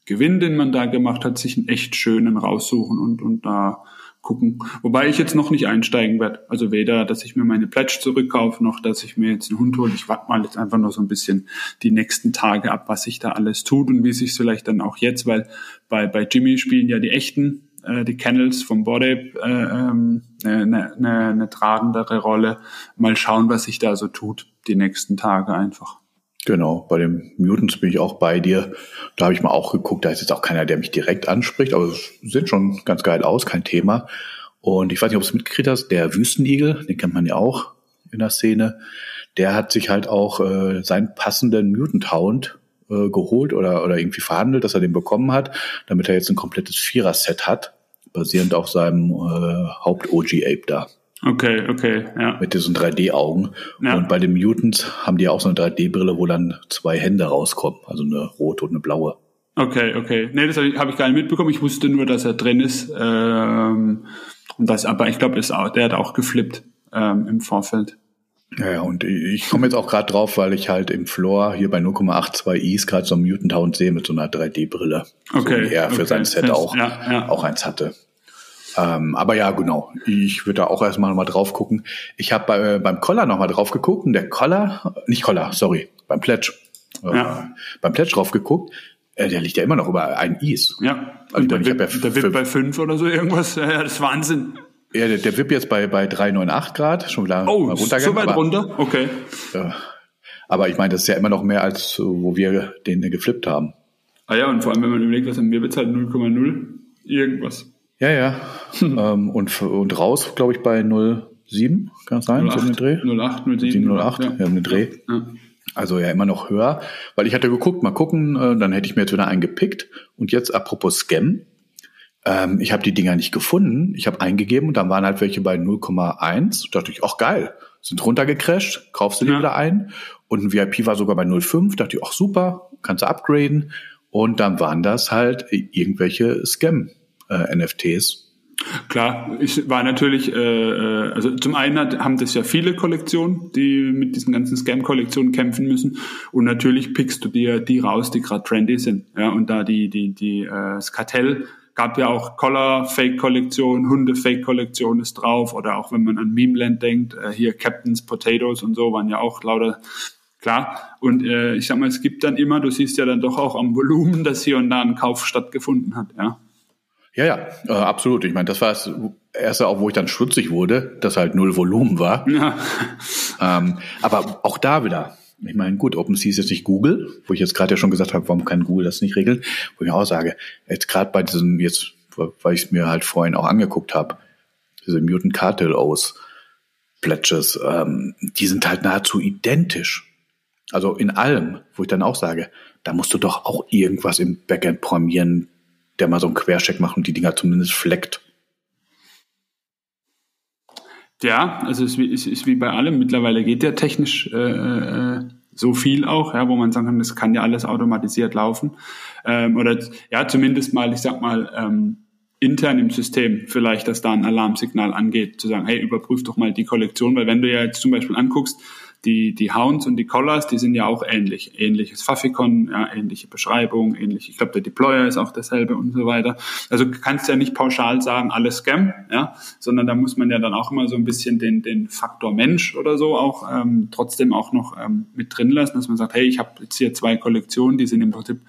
Gewinn, den man da gemacht hat, sich einen echt schönen raussuchen und, und da gucken. Wobei ich jetzt noch nicht einsteigen werde. Also weder, dass ich mir meine Pledge zurückkaufe, noch dass ich mir jetzt einen Hund hole. Ich warte mal jetzt einfach noch so ein bisschen die nächsten Tage ab, was sich da alles tut und wie sich vielleicht dann auch jetzt, weil bei, bei Jimmy spielen ja die echten, äh, die Kennels vom Bodape äh, ähm, eine, eine, eine tragendere Rolle. Mal schauen, was sich da so tut, die nächsten Tage einfach. Genau, bei den Mutants bin ich auch bei dir. Da habe ich mal auch geguckt, da ist jetzt auch keiner, der mich direkt anspricht, aber es sieht schon ganz geil aus, kein Thema. Und ich weiß nicht, ob du es mitgekriegt hast, der Wüstenigel, den kennt man ja auch in der Szene, der hat sich halt auch äh, seinen passenden Mutant Hound äh, geholt oder, oder irgendwie verhandelt, dass er den bekommen hat, damit er jetzt ein komplettes Vierer-Set hat, basierend auf seinem äh, Haupt-OG-Ape da. Okay, okay, ja. Mit diesen 3D-Augen. Ja. Und bei den Mutants haben die auch so eine 3D-Brille, wo dann zwei Hände rauskommen. Also eine rote und eine blaue. Okay, okay. Nee, das habe ich, hab ich gar nicht mitbekommen. Ich wusste nur, dass er drin ist. Ähm, und das, aber ich glaube, der hat auch geflippt ähm, im Vorfeld. Ja, und ich komme jetzt auch gerade drauf, weil ich halt im Floor hier bei 0,82 Is gerade so einen Mutant Hound sehe mit so einer 3D-Brille. Okay. So wie er für okay. sein Set auch, ja, ja. auch eins hatte. Ähm, aber ja, genau. Ich würde da auch erstmal nochmal drauf gucken. Ich habe bei, äh, beim Collar nochmal drauf geguckt und der Collar, nicht Collar, sorry, beim Pledge. Äh, ja. Beim Pledge drauf geguckt. Äh, der liegt ja immer noch über ein Is. Ja, also der, der, VIP, der VIP bei fünf oder so irgendwas. Ja, das ist Wahnsinn. Ja, der, der VIP jetzt bei, bei 3,98 Grad, schon wieder oh, runtergegangen. so weit aber, runter? Okay. Äh, aber ich meine, das ist ja immer noch mehr, als wo wir den geflippt haben. Ah ja, und vor allem, wenn man überlegt, was haben wir bezahlt, 0,0 irgendwas. Ja, ja. Hm. Ähm, und, und raus, glaube ich, bei 07, kann es sein? 08, so um Dreh? 08, 07. 08, ja, ja den Dreh. Ja. Also ja, immer noch höher, weil ich hatte geguckt, mal gucken, äh, dann hätte ich mir jetzt wieder einen gepickt. Und jetzt apropos Scam, ich habe die Dinger nicht gefunden. Ich habe eingegeben und dann waren halt welche bei 0,1. Da dachte ich, ach geil, sind runtergecrashed, kaufst du die ja. wieder ein. Und ein VIP war sogar bei 0,5, dachte ich, ach super, kannst du upgraden. Und dann waren das halt irgendwelche Scam-NFTs. Klar, ich war natürlich, äh, äh, also zum einen hat, haben das ja viele Kollektionen, die mit diesen ganzen Scam-Kollektionen kämpfen müssen. Und natürlich pickst du dir die raus, die gerade trendy sind. Ja, und da die, die, die, äh, das Kartell gab ja auch Collar-Fake-Kollektion, Hunde-Fake-Kollektion ist drauf. Oder auch wenn man an Memeland denkt, äh, hier Captain's Potatoes und so waren ja auch lauter Klar, und äh, ich sag mal, es gibt dann immer, du siehst ja dann doch auch am Volumen, dass hier und da ein Kauf stattgefunden hat, ja. Ja, ja, äh, absolut. Ich meine, das war das erste auch, wo ich dann schwitzig wurde, dass halt null Volumen war. Ja. Ähm, aber auch da wieder. Ich meine, gut, OpenSea ist jetzt nicht Google, wo ich jetzt gerade ja schon gesagt habe, warum kann Google das nicht regeln? Wo ich auch sage, jetzt gerade bei diesen, jetzt, weil ich es mir halt vorhin auch angeguckt habe, diese Mutant Cartel aus Pledges, ähm, die sind halt nahezu identisch. Also in allem, wo ich dann auch sage, da musst du doch auch irgendwas im Backend programmieren, der mal so einen Quercheck macht und die Dinger zumindest fleckt. Ja, also es ist, ist wie bei allem. Mittlerweile geht ja technisch äh, äh, so viel auch, ja, wo man sagen kann, das kann ja alles automatisiert laufen. Ähm, oder ja, zumindest mal, ich sag mal, ähm, intern im System vielleicht, dass da ein Alarmsignal angeht, zu sagen, hey, überprüf doch mal die Kollektion, weil wenn du ja jetzt zum Beispiel anguckst, die, die Hounds und die Collars, die sind ja auch ähnlich. Ähnliches Pfaffikon, ja, ähnliche Beschreibung, ähnlich, ich glaube, der Deployer ist auch dasselbe und so weiter. Also kannst ja nicht pauschal sagen, alles Scam, ja, sondern da muss man ja dann auch immer so ein bisschen den, den Faktor Mensch oder so auch ähm, trotzdem auch noch ähm, mit drin lassen, dass man sagt, hey, ich habe jetzt hier zwei Kollektionen, die sind im Prinzip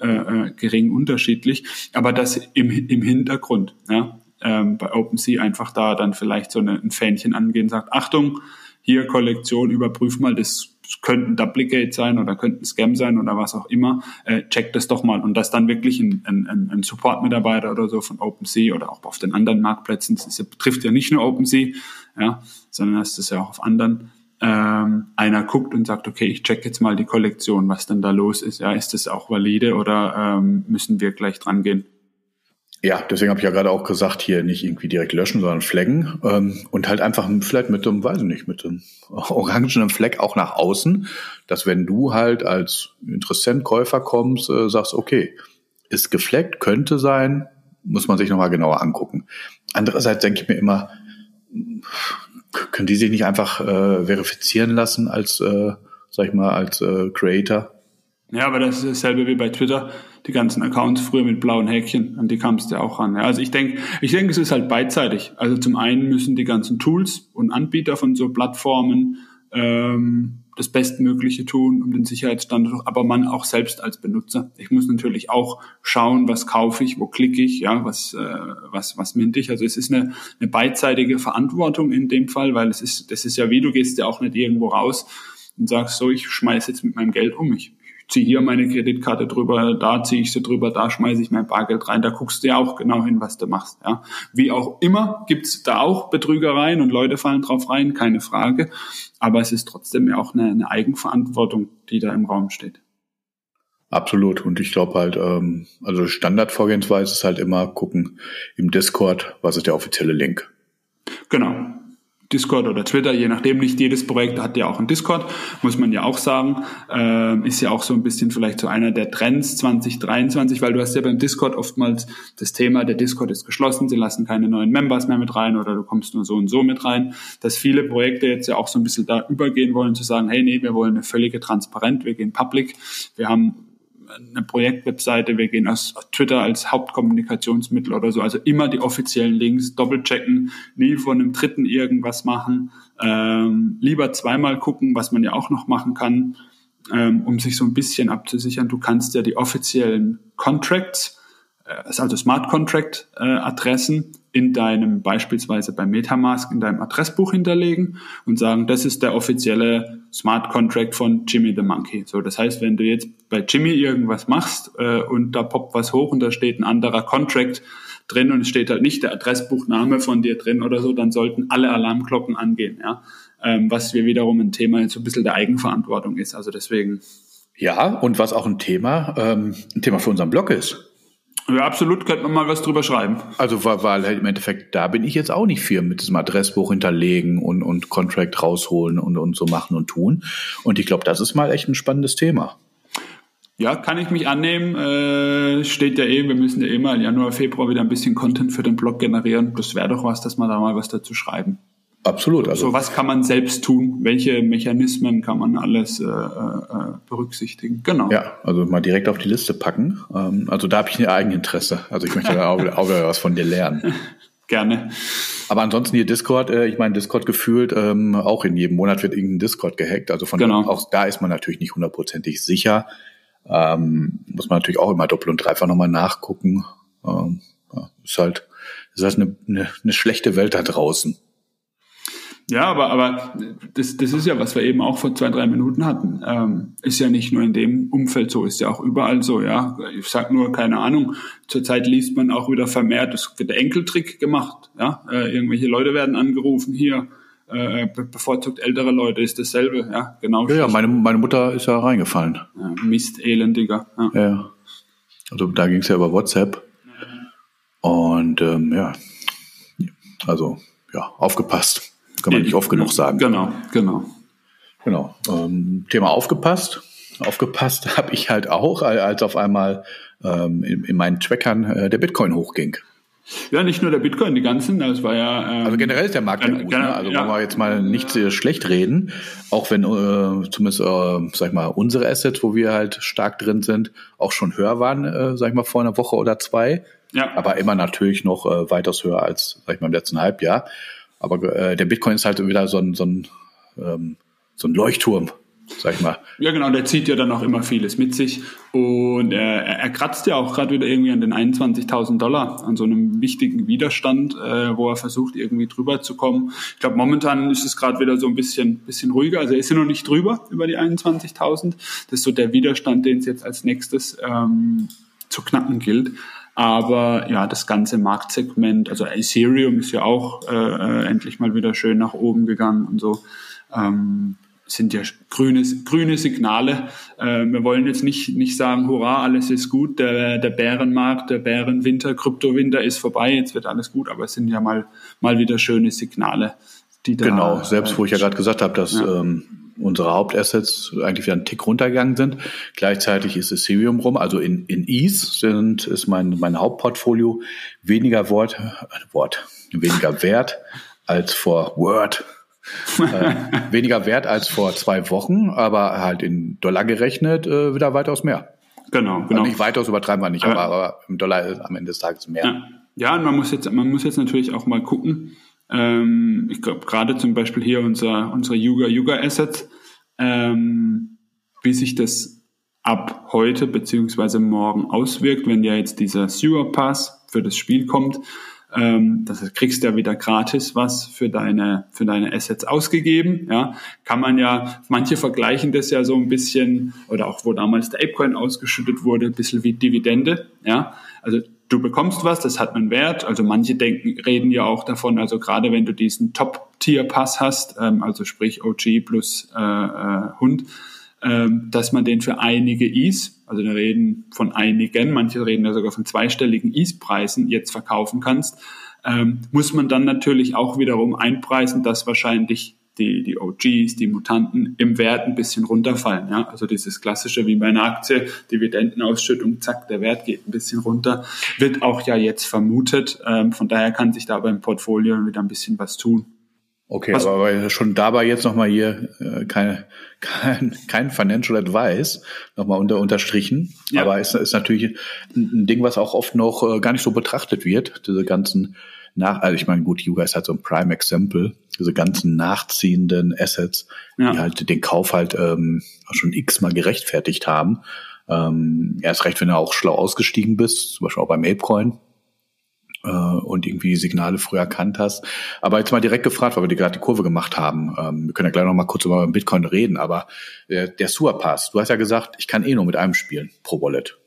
äh, äh, gering unterschiedlich, aber das im, im Hintergrund, ja, ähm, bei OpenSea einfach da dann vielleicht so eine, ein Fähnchen angehen, sagt, Achtung, hier Kollektion, überprüf mal, das könnte ein Duplicate sein oder könnte ein Scam sein oder was auch immer, äh, check das doch mal. Und dass dann wirklich ein, ein, ein Support-Mitarbeiter oder so von OpenSea oder auch auf den anderen Marktplätzen, das betrifft ja nicht nur OpenSea, ja, sondern das ist ja auch auf anderen, ähm, einer guckt und sagt, okay, ich check jetzt mal die Kollektion, was denn da los ist. Ja, ist das auch valide oder ähm, müssen wir gleich dran gehen? Ja, deswegen habe ich ja gerade auch gesagt, hier nicht irgendwie direkt löschen, sondern flaggen ähm, und halt einfach vielleicht mit dem, weiß ich nicht, mit dem orangenen Fleck auch nach außen, dass wenn du halt als Interessent Käufer kommst, äh, sagst, okay, ist gefleckt, könnte sein, muss man sich nochmal genauer angucken. Andererseits denke ich mir immer, können die sich nicht einfach äh, verifizieren lassen als, äh, sag ich mal, als äh, Creator? Ja, aber das ist dasselbe wie bei Twitter die ganzen Accounts früher mit blauen Häkchen, an die kamst du auch ran. Ja, also ich denke, ich denke, es ist halt beidseitig. Also zum einen müssen die ganzen Tools und Anbieter von so Plattformen ähm, das Bestmögliche tun, um den Sicherheitsstandard, aber man auch selbst als Benutzer. Ich muss natürlich auch schauen, was kaufe ich, wo klicke ich, ja, was, äh, was, was mint ich. Also es ist eine, eine beidseitige Verantwortung in dem Fall, weil es ist, das ist ja wie, du gehst ja auch nicht irgendwo raus und sagst so, ich schmeiß jetzt mit meinem Geld um. Ich ziehe hier meine Kreditkarte drüber, da ziehe ich sie drüber, da schmeiße ich mein Bargeld rein, da guckst du ja auch genau hin, was du machst. Ja. Wie auch immer gibt's da auch Betrügereien und Leute fallen drauf rein, keine Frage. Aber es ist trotzdem ja auch eine, eine Eigenverantwortung, die da im Raum steht. Absolut. Und ich glaube halt, ähm, also Standardvorgehensweise ist halt immer gucken im Discord, was ist der offizielle Link. Genau. Discord oder Twitter, je nachdem, nicht jedes Projekt hat ja auch einen Discord, muss man ja auch sagen. Äh, ist ja auch so ein bisschen vielleicht so einer der Trends 2023, weil du hast ja beim Discord oftmals das Thema, der Discord ist geschlossen, sie lassen keine neuen Members mehr mit rein oder du kommst nur so und so mit rein, dass viele Projekte jetzt ja auch so ein bisschen da übergehen wollen, zu sagen, hey, nee, wir wollen eine völlige Transparenz, wir gehen public, wir haben eine Projektwebseite, wir gehen aus Twitter als Hauptkommunikationsmittel oder so. Also immer die offiziellen Links doppelchecken, nie von einem Dritten irgendwas machen. Ähm, lieber zweimal gucken, was man ja auch noch machen kann, ähm, um sich so ein bisschen abzusichern. Du kannst ja die offiziellen Contracts, äh, also Smart Contract äh, Adressen in deinem, beispielsweise bei Metamask, in deinem Adressbuch hinterlegen und sagen, das ist der offizielle Smart Contract von Jimmy the Monkey. So, das heißt, wenn du jetzt bei Jimmy irgendwas machst äh, und da poppt was hoch und da steht ein anderer Contract drin und es steht halt nicht der Adressbuchname von dir drin oder so, dann sollten alle Alarmglocken angehen, ja. Ähm, was wir wiederum ein Thema so ein bisschen der Eigenverantwortung ist. Also deswegen. Ja, und was auch ein Thema, ähm, ein Thema für unseren Blog ist. Ja, absolut, könnte man mal was drüber schreiben. Also, weil, halt im Endeffekt, da bin ich jetzt auch nicht viel mit diesem Adressbuch hinterlegen und, und Contract rausholen und, und so machen und tun. Und ich glaube, das ist mal echt ein spannendes Thema. Ja, kann ich mich annehmen. Äh, steht ja eh, wir müssen ja eh mal Januar, Februar wieder ein bisschen Content für den Blog generieren. Das wäre doch was, dass wir da mal was dazu schreiben. Absolut. Also so was kann man selbst tun? Welche Mechanismen kann man alles äh, äh, berücksichtigen? Genau. Ja, also mal direkt auf die Liste packen. Ähm, also da habe ich ein Eigeninteresse. Also ich möchte da auch, auch was von dir lernen. Gerne. Aber ansonsten hier Discord, äh, ich meine Discord gefühlt, ähm, auch in jedem Monat wird irgendein Discord gehackt. Also von genau. auch da ist man natürlich nicht hundertprozentig sicher. Ähm, muss man natürlich auch immer doppelt und dreifach nochmal nachgucken. Ähm, ja, ist halt, ist halt eine, eine, eine schlechte Welt da draußen. Ja, aber, aber das, das ist ja, was wir eben auch vor zwei, drei Minuten hatten. Ähm, ist ja nicht nur in dem Umfeld so, ist ja auch überall so, ja. Ich sag nur, keine Ahnung, zurzeit liest man auch wieder vermehrt, es wird der Enkeltrick gemacht, ja. Äh, irgendwelche Leute werden angerufen, hier, äh, bevorzugt ältere Leute ist dasselbe, ja, genau. Ja, ja meine, meine Mutter ist ja reingefallen. Ja, Mist, elendiger. Ja. ja. Also da ging es ja über WhatsApp. Und ähm, ja, also ja, aufgepasst. Kann man nicht oft genug sagen. Genau, genau. Genau. Ähm, Thema aufgepasst. Aufgepasst habe ich halt auch, als auf einmal ähm, in, in, meinen Trackern äh, der Bitcoin hochging. Ja, nicht nur der Bitcoin, die ganzen, das war ja. Ähm, also generell ist der Markt ja gut, ne? Also ja. wollen wir jetzt mal nicht sehr schlecht reden, auch wenn äh, zumindest, äh, sag ich mal, unsere Assets, wo wir halt stark drin sind, auch schon höher waren, äh, sag ich mal, vor einer Woche oder zwei. Ja. Aber immer natürlich noch äh, weitaus höher als, sag ich mal, im letzten Halbjahr. Aber äh, der Bitcoin ist halt wieder so ein, so ein, ähm, so ein Leuchtturm, sag ich mal. Ja, genau, der zieht ja dann auch immer vieles mit sich. Und er, er kratzt ja auch gerade wieder irgendwie an den 21.000 Dollar, an so einem wichtigen Widerstand, äh, wo er versucht, irgendwie drüber zu kommen. Ich glaube, momentan ist es gerade wieder so ein bisschen, bisschen ruhiger. Also er ist ja noch nicht drüber, über die 21.000. Das ist so der Widerstand, den es jetzt als nächstes ähm, zu knacken gilt. Aber ja, das ganze Marktsegment, also Ethereum ist ja auch äh, äh, endlich mal wieder schön nach oben gegangen und so. Ähm, sind ja grüne, grüne Signale. Äh, wir wollen jetzt nicht, nicht sagen, hurra, alles ist gut, der, der Bärenmarkt, der Bärenwinter, Kryptowinter ist vorbei, jetzt wird alles gut, aber es sind ja mal, mal wieder schöne Signale, die da. Genau, selbst wo ich ja gerade gesagt habe, dass ja. ähm, unsere Hauptassets eigentlich wieder einen Tick runtergegangen sind. Gleichzeitig ist Ethereum rum, also in, in ETH sind, ist mein, mein Hauptportfolio weniger Wort, äh, Wort, weniger wert als vor Word. äh, weniger wert als vor zwei Wochen, aber halt in Dollar gerechnet äh, wieder weitaus mehr. Genau, genau. Also nicht weitaus übertreiben wir nicht, aber, aber im Dollar ist am Ende des Tages mehr. Ja. ja, und man muss jetzt, man muss jetzt natürlich auch mal gucken, ähm, ich glaube, gerade zum Beispiel hier unser, unsere Yuga Yuga Assets, ähm, wie sich das ab heute beziehungsweise morgen auswirkt, wenn ja jetzt dieser Sewer Pass für das Spiel kommt. Ähm, das kriegst du ja wieder gratis was für deine, für deine Assets ausgegeben. Ja, kann man ja, manche vergleichen das ja so ein bisschen, oder auch wo damals der Apecoin ausgeschüttet wurde, ein bisschen wie Dividende. Ja, also du bekommst was, das hat einen Wert. Also manche denken, reden ja auch davon, also gerade wenn du diesen Top-Tier-Pass hast, ähm, also sprich OG plus äh, äh, Hund, ähm, dass man den für einige Is, also wir reden von einigen, manche reden ja sogar von zweistelligen Is-Preisen jetzt verkaufen kannst, ähm, muss man dann natürlich auch wiederum einpreisen, dass wahrscheinlich die, die OGs, die Mutanten im Wert ein bisschen runterfallen. Ja? Also dieses klassische wie bei einer Aktie, Dividendenausschüttung, zack, der Wert geht ein bisschen runter, wird auch ja jetzt vermutet. Ähm, von daher kann sich da beim Portfolio wieder ein bisschen was tun. Okay, was, aber schon dabei jetzt nochmal hier äh, keine, kein, kein Financial Advice nochmal unter, unterstrichen. Ja. Aber es ist, ist natürlich ein Ding, was auch oft noch äh, gar nicht so betrachtet wird, diese ganzen nach, also ich meine, gut, Yuga ist halt so ein Prime Example, diese ganzen nachziehenden Assets, ja. die halt den Kauf halt ähm, schon x-mal gerechtfertigt haben. Ähm, erst recht, wenn du auch schlau ausgestiegen bist, zum Beispiel auch beim Apecoin äh, und irgendwie die Signale früher erkannt hast. Aber jetzt mal direkt gefragt, weil wir dir gerade die Kurve gemacht haben. Ähm, wir können ja gleich noch mal kurz über Bitcoin reden, aber äh, der Sewer Pass, du hast ja gesagt, ich kann eh nur mit einem spielen pro Wallet.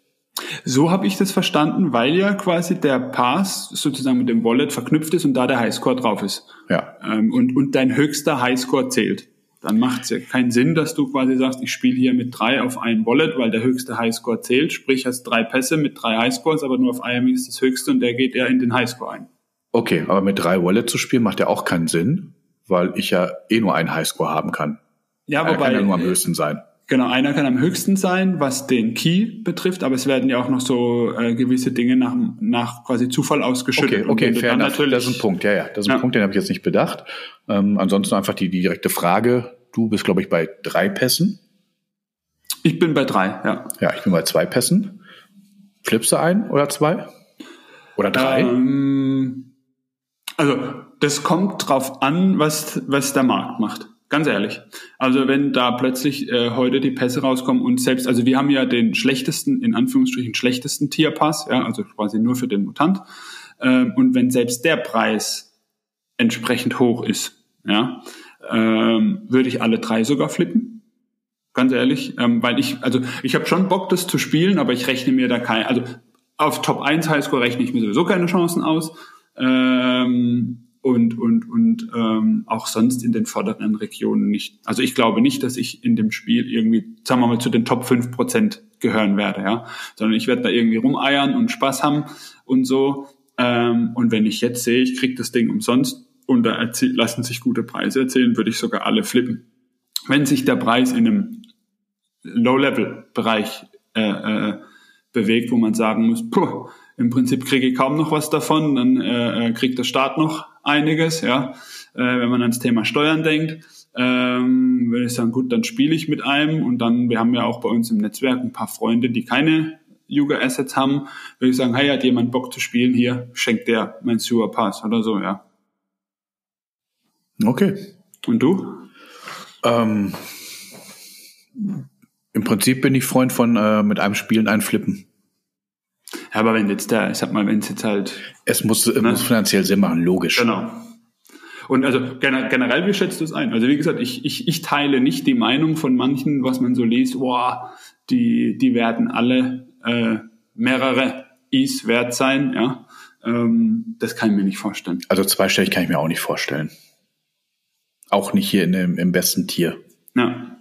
So habe ich das verstanden, weil ja quasi der Pass sozusagen mit dem Wallet verknüpft ist und da der Highscore drauf ist. Ja. Ähm, und, und dein höchster Highscore zählt. dann macht es ja keinen Sinn, dass du quasi sagst, ich spiele hier mit drei auf ein Wallet, weil der höchste Highscore zählt. Sprich, hast drei Pässe mit drei Highscores, aber nur auf einem ist das höchste und der geht ja in den Highscore ein. Okay, aber mit drei Wallet zu spielen macht ja auch keinen Sinn, weil ich ja eh nur einen Highscore haben kann. Ja, Er wobei kann ja nur am höchsten sein. Genau, einer kann am höchsten sein, was den Key betrifft, aber es werden ja auch noch so äh, gewisse Dinge nach, nach quasi Zufall ausgeschüttet. Okay, okay, fair enough. natürlich- Das ist ein Punkt, ja, ja. Das ist ein Ja. Punkt, den habe ich jetzt nicht bedacht. Ähm, ansonsten einfach die, die direkte Frage. Du bist, glaube ich, bei drei Pässen. Ich bin bei drei, ja. Ja, ich bin bei zwei Pässen. Flippst du ein oder zwei? Oder drei? Ähm, also, das kommt drauf an, was, was der Markt macht. Ganz ehrlich. Also wenn da plötzlich äh, heute die Pässe rauskommen und selbst, also wir haben ja den schlechtesten, in Anführungsstrichen schlechtesten Tierpass, ja, also quasi nur für den Mutant. Ähm, und wenn selbst der Preis entsprechend hoch ist, ja, ähm, würde ich alle drei sogar flippen. Ganz ehrlich, ähm, weil ich, also ich habe schon Bock, das zu spielen, aber ich rechne mir da kein, also auf Top 1 Highscore rechne ich mir sowieso keine Chancen aus. Ähm, und und, und ähm, auch sonst in den vorderen Regionen nicht. Also ich glaube nicht, dass ich in dem Spiel irgendwie, sagen wir mal, zu den Top 5% gehören werde, ja. Sondern ich werde da irgendwie rumeiern und Spaß haben und so. Ähm, und wenn ich jetzt sehe, ich krieg das Ding umsonst und da lassen sich gute Preise erzählen, würde ich sogar alle flippen. Wenn sich der Preis in einem Low-Level-Bereich äh, äh, bewegt, wo man sagen muss, puh, im Prinzip kriege ich kaum noch was davon, dann äh, äh, kriegt der Staat noch einiges, ja. Äh, wenn man ans Thema Steuern denkt, ähm, würde ich sagen, gut, dann spiele ich mit einem und dann, wir haben ja auch bei uns im Netzwerk ein paar Freunde, die keine Yuga Assets haben, würde ich sagen, hey, hat jemand Bock zu spielen, hier, schenkt der mein Sewer Pass oder so, ja. Okay. Und du? Ähm, Im Prinzip bin ich Freund von äh, mit einem Spielen ein Flippen. Ja, aber wenn jetzt der, ich sag mal, wenn es jetzt halt Es muss, es muss finanziell Sinn machen, logisch. Genau. Und also gener- generell, wie schätzt du es ein? Also wie gesagt, ich, ich, ich teile nicht die Meinung von manchen, was man so liest, boah, die, die werden alle äh, mehrere Is wert sein, ja. Ähm, das kann ich mir nicht vorstellen. Also zweistellig kann ich mir auch nicht vorstellen. Auch nicht hier in dem, im besten Tier. Ja.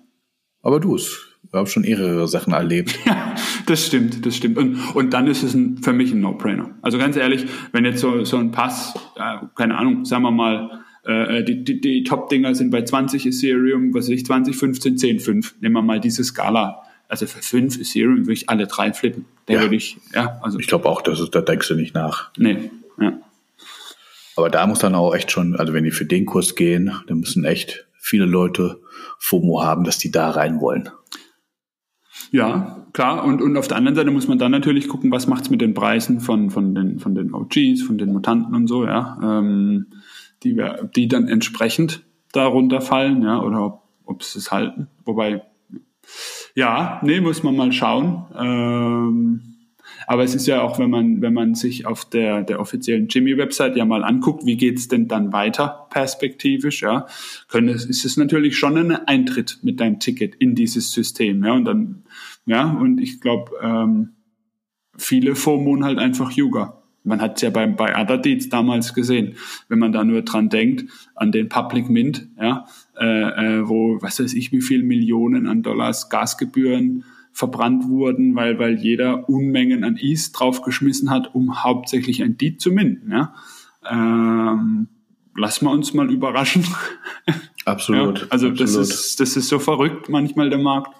Aber du es. Ich habe schon mehrere Sachen erlebt. Ja, das stimmt, das stimmt. Und, und dann ist es ein, für mich ein No-Brainer. Also ganz ehrlich, wenn jetzt so, so ein Pass, äh, keine Ahnung, sagen wir mal, äh, die, die, die Top-Dinger sind bei 20 Ethereum, was weiß ich, 20, 15, 10, 5. Nehmen wir mal diese Skala. Also für 5 Ethereum würde ich alle drei flippen. Da Ja. würde ich, ja, also, Ich glaube auch, das ist, da denkst du nicht nach. nee, ja. Aber da muss dann auch echt schon, also wenn die für den Kurs gehen, dann müssen echt viele Leute FOMO haben, dass die da rein wollen. Ja, klar. Und, und auf der anderen Seite muss man dann natürlich gucken, was macht's mit den Preisen von, von, den, von den OGs, von den Mutanten und so, ja. Ähm, die, wir- die dann entsprechend darunter fallen, ja, oder ob, ob sie es halten. Wobei, ja, nee, muss man mal schauen. Ähm, aber es ist ja auch, wenn man, wenn man sich auf der, der offiziellen Jimmy-Website ja mal anguckt, wie geht's denn dann weiter perspektivisch, ja, können ist es natürlich schon ein Eintritt mit deinem Ticket in dieses System, ja, und dann, ja, und ich glaube, ähm, viele FOMOen halt einfach Yuga. Man hat es ja bei, bei Other Deeds damals gesehen, wenn man da nur dran denkt, an den Public Mint, ja, äh, äh, wo, was weiß ich, wie viel Millionen an Dollars Gasgebühren verbrannt wurden, weil, weil jeder Unmengen an Is draufgeschmissen hat, um hauptsächlich ein Deed zu minden. Ja? Ähm, lassen wir uns mal überraschen. Absolut. Ja, also absolut. das ist, das ist so verrückt manchmal der Markt.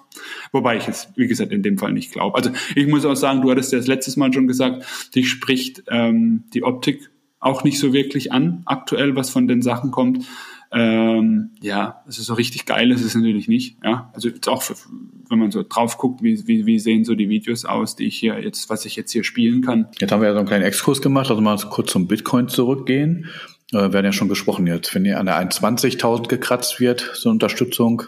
Wobei ich es, wie gesagt, in dem Fall nicht glaube. Also ich muss auch sagen, du hattest ja das letztes Mal schon gesagt, dich spricht ähm, die Optik auch nicht so wirklich an, aktuell, was von den Sachen kommt. Ähm, ja, also so richtig geil ist es natürlich nicht. Ja, also jetzt auch, für, wenn man so drauf guckt, wie, wie, wie sehen so die Videos aus, die ich hier jetzt, was ich jetzt hier spielen kann. Jetzt haben wir ja so einen kleinen Exkurs gemacht, also mal kurz zum Bitcoin zurückgehen. Äh, wir werden ja schon gesprochen jetzt, wenn ihr an der 1,20.000 gekratzt wird, so eine Unterstützung,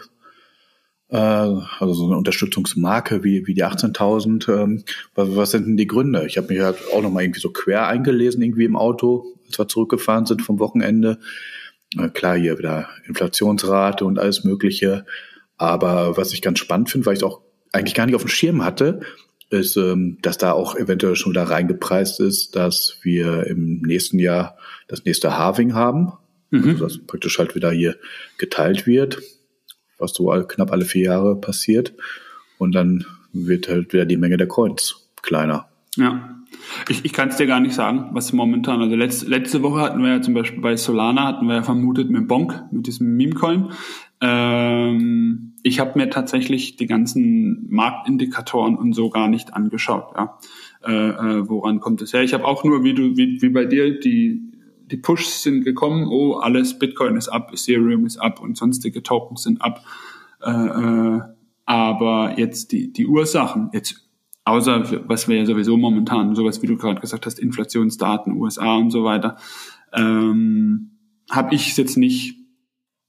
äh, also so eine Unterstützungsmarke wie, wie die 18.000, ähm, was, was sind denn die Gründe? Ich habe mich halt auch nochmal irgendwie so quer eingelesen, irgendwie im Auto, als wir zurückgefahren sind vom Wochenende. Klar, hier wieder Inflationsrate und alles Mögliche. Aber was ich ganz spannend finde, weil ich es auch eigentlich gar nicht auf dem Schirm hatte, ist, ähm, dass da auch eventuell schon wieder reingepreist ist, dass wir im nächsten Jahr das nächste Halving haben. Mhm. Also das praktisch halt wieder hier geteilt wird. was so knapp alle vier Jahre passiert. Und dann wird halt wieder die Menge der Coins kleiner. Ja. Ich, ich kann es dir gar nicht sagen, was momentan, also letzte, letzte Woche hatten wir ja zum Beispiel bei Solana, hatten wir ja vermutet mit Bonk, mit diesem Meme-Coin. Ähm, ich habe mir tatsächlich die ganzen Marktindikatoren und so gar nicht angeschaut. Ja. Äh, äh, woran kommt es her? Ich habe auch nur, wie du, wie, wie bei dir, die die Pushs sind gekommen, oh, alles Bitcoin ist ab, Ethereum ist ab und sonstige Tokens sind ab. Äh, äh, aber jetzt die, die Ursachen, jetzt außer was wir ja sowieso momentan, sowas wie du gerade gesagt hast, Inflationsdaten, USA und so weiter, ähm, habe ich es jetzt nicht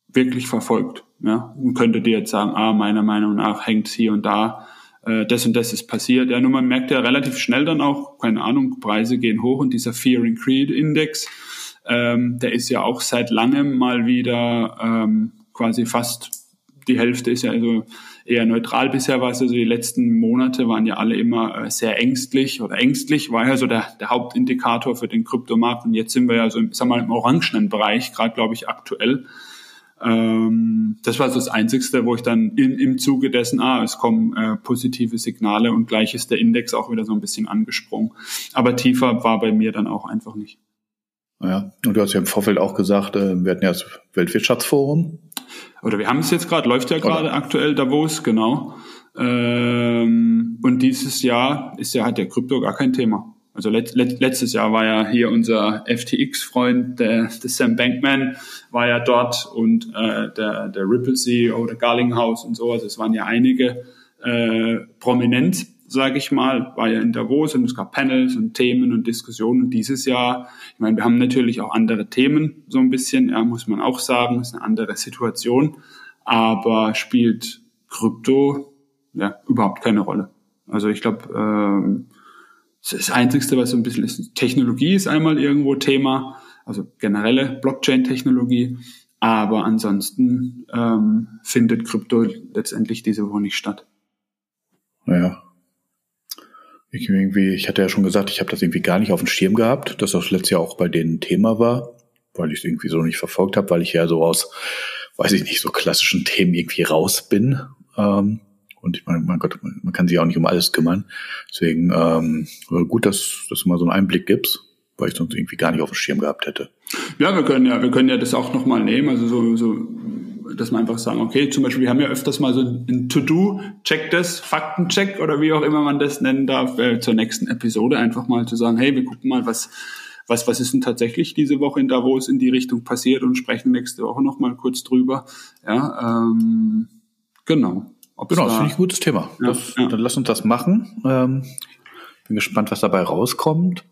wirklich verfolgt. Ja? Und könnte dir jetzt sagen, ah, meiner Meinung nach hängt hier und da, äh, das und das ist passiert. Ja, nur man merkt ja relativ schnell dann auch, keine Ahnung, Preise gehen hoch und dieser Fear and Creed Index, ähm, der ist ja auch seit langem mal wieder ähm, quasi fast die Hälfte ist ja also eher neutral bisher war es. Also die letzten Monate waren ja alle immer äh, sehr ängstlich oder ängstlich war ja so der, der Hauptindikator für den Kryptomarkt. Und jetzt sind wir ja so, sag mal, im orangenen Bereich, gerade glaube ich aktuell. Ähm, das war so das Einzigste, wo ich dann in, im Zuge dessen, ah, es kommen äh, positive Signale und gleich ist der Index auch wieder so ein bisschen angesprungen. Aber tiefer war bei mir dann auch einfach nicht. Ja, und du hast ja im Vorfeld auch gesagt, äh, wir hatten ja das Weltwirtschaftsforum. Oder wir haben es jetzt gerade, läuft ja gerade aktuell Davos, genau. Ähm, und dieses Jahr ist ja halt der Krypto gar kein Thema. Also let, let, letztes Jahr war ja hier unser FTX-Freund, der, der Sam Bankman, war ja dort und äh, der, der Ripple CEO, der Garlinghouse und sowas. Es waren ja einige äh, prominent sage ich mal, war ja in Davos und es gab Panels und Themen und Diskussionen. Und dieses Jahr, ich meine, wir haben natürlich auch andere Themen, so ein bisschen, ja, muss man auch sagen, ist eine andere Situation, aber spielt Krypto ja überhaupt keine Rolle. Also ich glaube, ähm, das Einzigste, was so ein bisschen ist, Technologie ist einmal irgendwo Thema, also generelle Blockchain-Technologie, aber ansonsten ähm, findet Krypto letztendlich diese Woche nicht statt. Naja, ich, irgendwie, ich hatte ja schon gesagt, ich habe das irgendwie gar nicht auf dem Schirm gehabt, dass das letztes Jahr auch bei denen Thema war, weil ich es irgendwie so nicht verfolgt habe, weil ich ja so aus, weiß ich nicht, so klassischen Themen irgendwie raus bin. Ähm, und ich meine, mein Gott, man kann sich auch nicht um alles kümmern. Deswegen ähm, gut, dass, dass du mal so einen Einblick gibst, weil ich sonst irgendwie gar nicht auf dem Schirm gehabt hätte. Ja, wir können ja, wir können ja das auch nochmal nehmen. Also so, so dass man einfach sagen, okay, zum Beispiel, wir haben ja öfters mal so ein To-Do, check das, Faktencheck oder wie auch immer man das nennen darf, äh, zur nächsten Episode einfach mal zu sagen, hey, wir gucken mal, was, was, was ist denn tatsächlich diese Woche in Davos in die Richtung passiert und sprechen nächste Woche nochmal kurz drüber. Ja, ähm, genau. Ob's genau, das finde ich ein gutes Thema. Ja, das, ja. Dann lass uns das machen. Ähm, bin gespannt, was dabei rauskommt.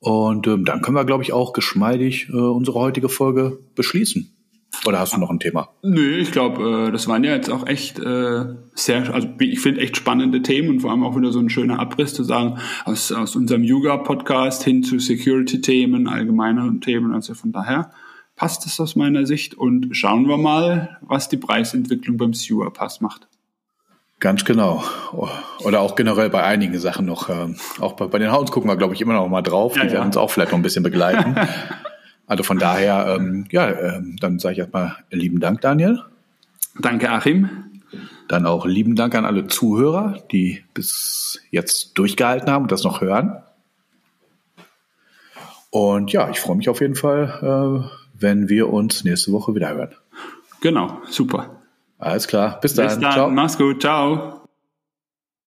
Und ähm, dann können wir, glaube ich, auch geschmeidig äh, unsere heutige Folge beschließen. Oder hast du noch ein Thema? Nö, ich glaube, äh, das waren ja jetzt auch echt äh, sehr, also ich finde echt spannende Themen und vor allem auch wieder so ein schöner Abriss zu sagen, aus, aus unserem Yoga-Podcast hin zu Security-Themen, allgemeinen Themen. Also von daher passt es aus meiner Sicht und schauen wir mal, was die Preisentwicklung beim Sewer Pass macht. Ganz genau. Oder auch generell bei einigen Sachen noch. Ähm, auch bei, bei den Hounds gucken wir, glaube ich, immer noch mal drauf. Ja, die werden uns auch vielleicht noch ein bisschen begleiten. Also von daher, ähm, ja, ähm, dann sage ich erstmal lieben Dank, Daniel. Danke, Achim. Dann auch lieben Dank an alle Zuhörer, die bis jetzt durchgehalten haben und das noch hören. Und ja, ich freue mich auf jeden Fall, äh, wenn wir uns nächste Woche wieder hören. Genau, super. Alles klar. Bis dann. Bis dann. Ciao. Mach's gut. Ciao.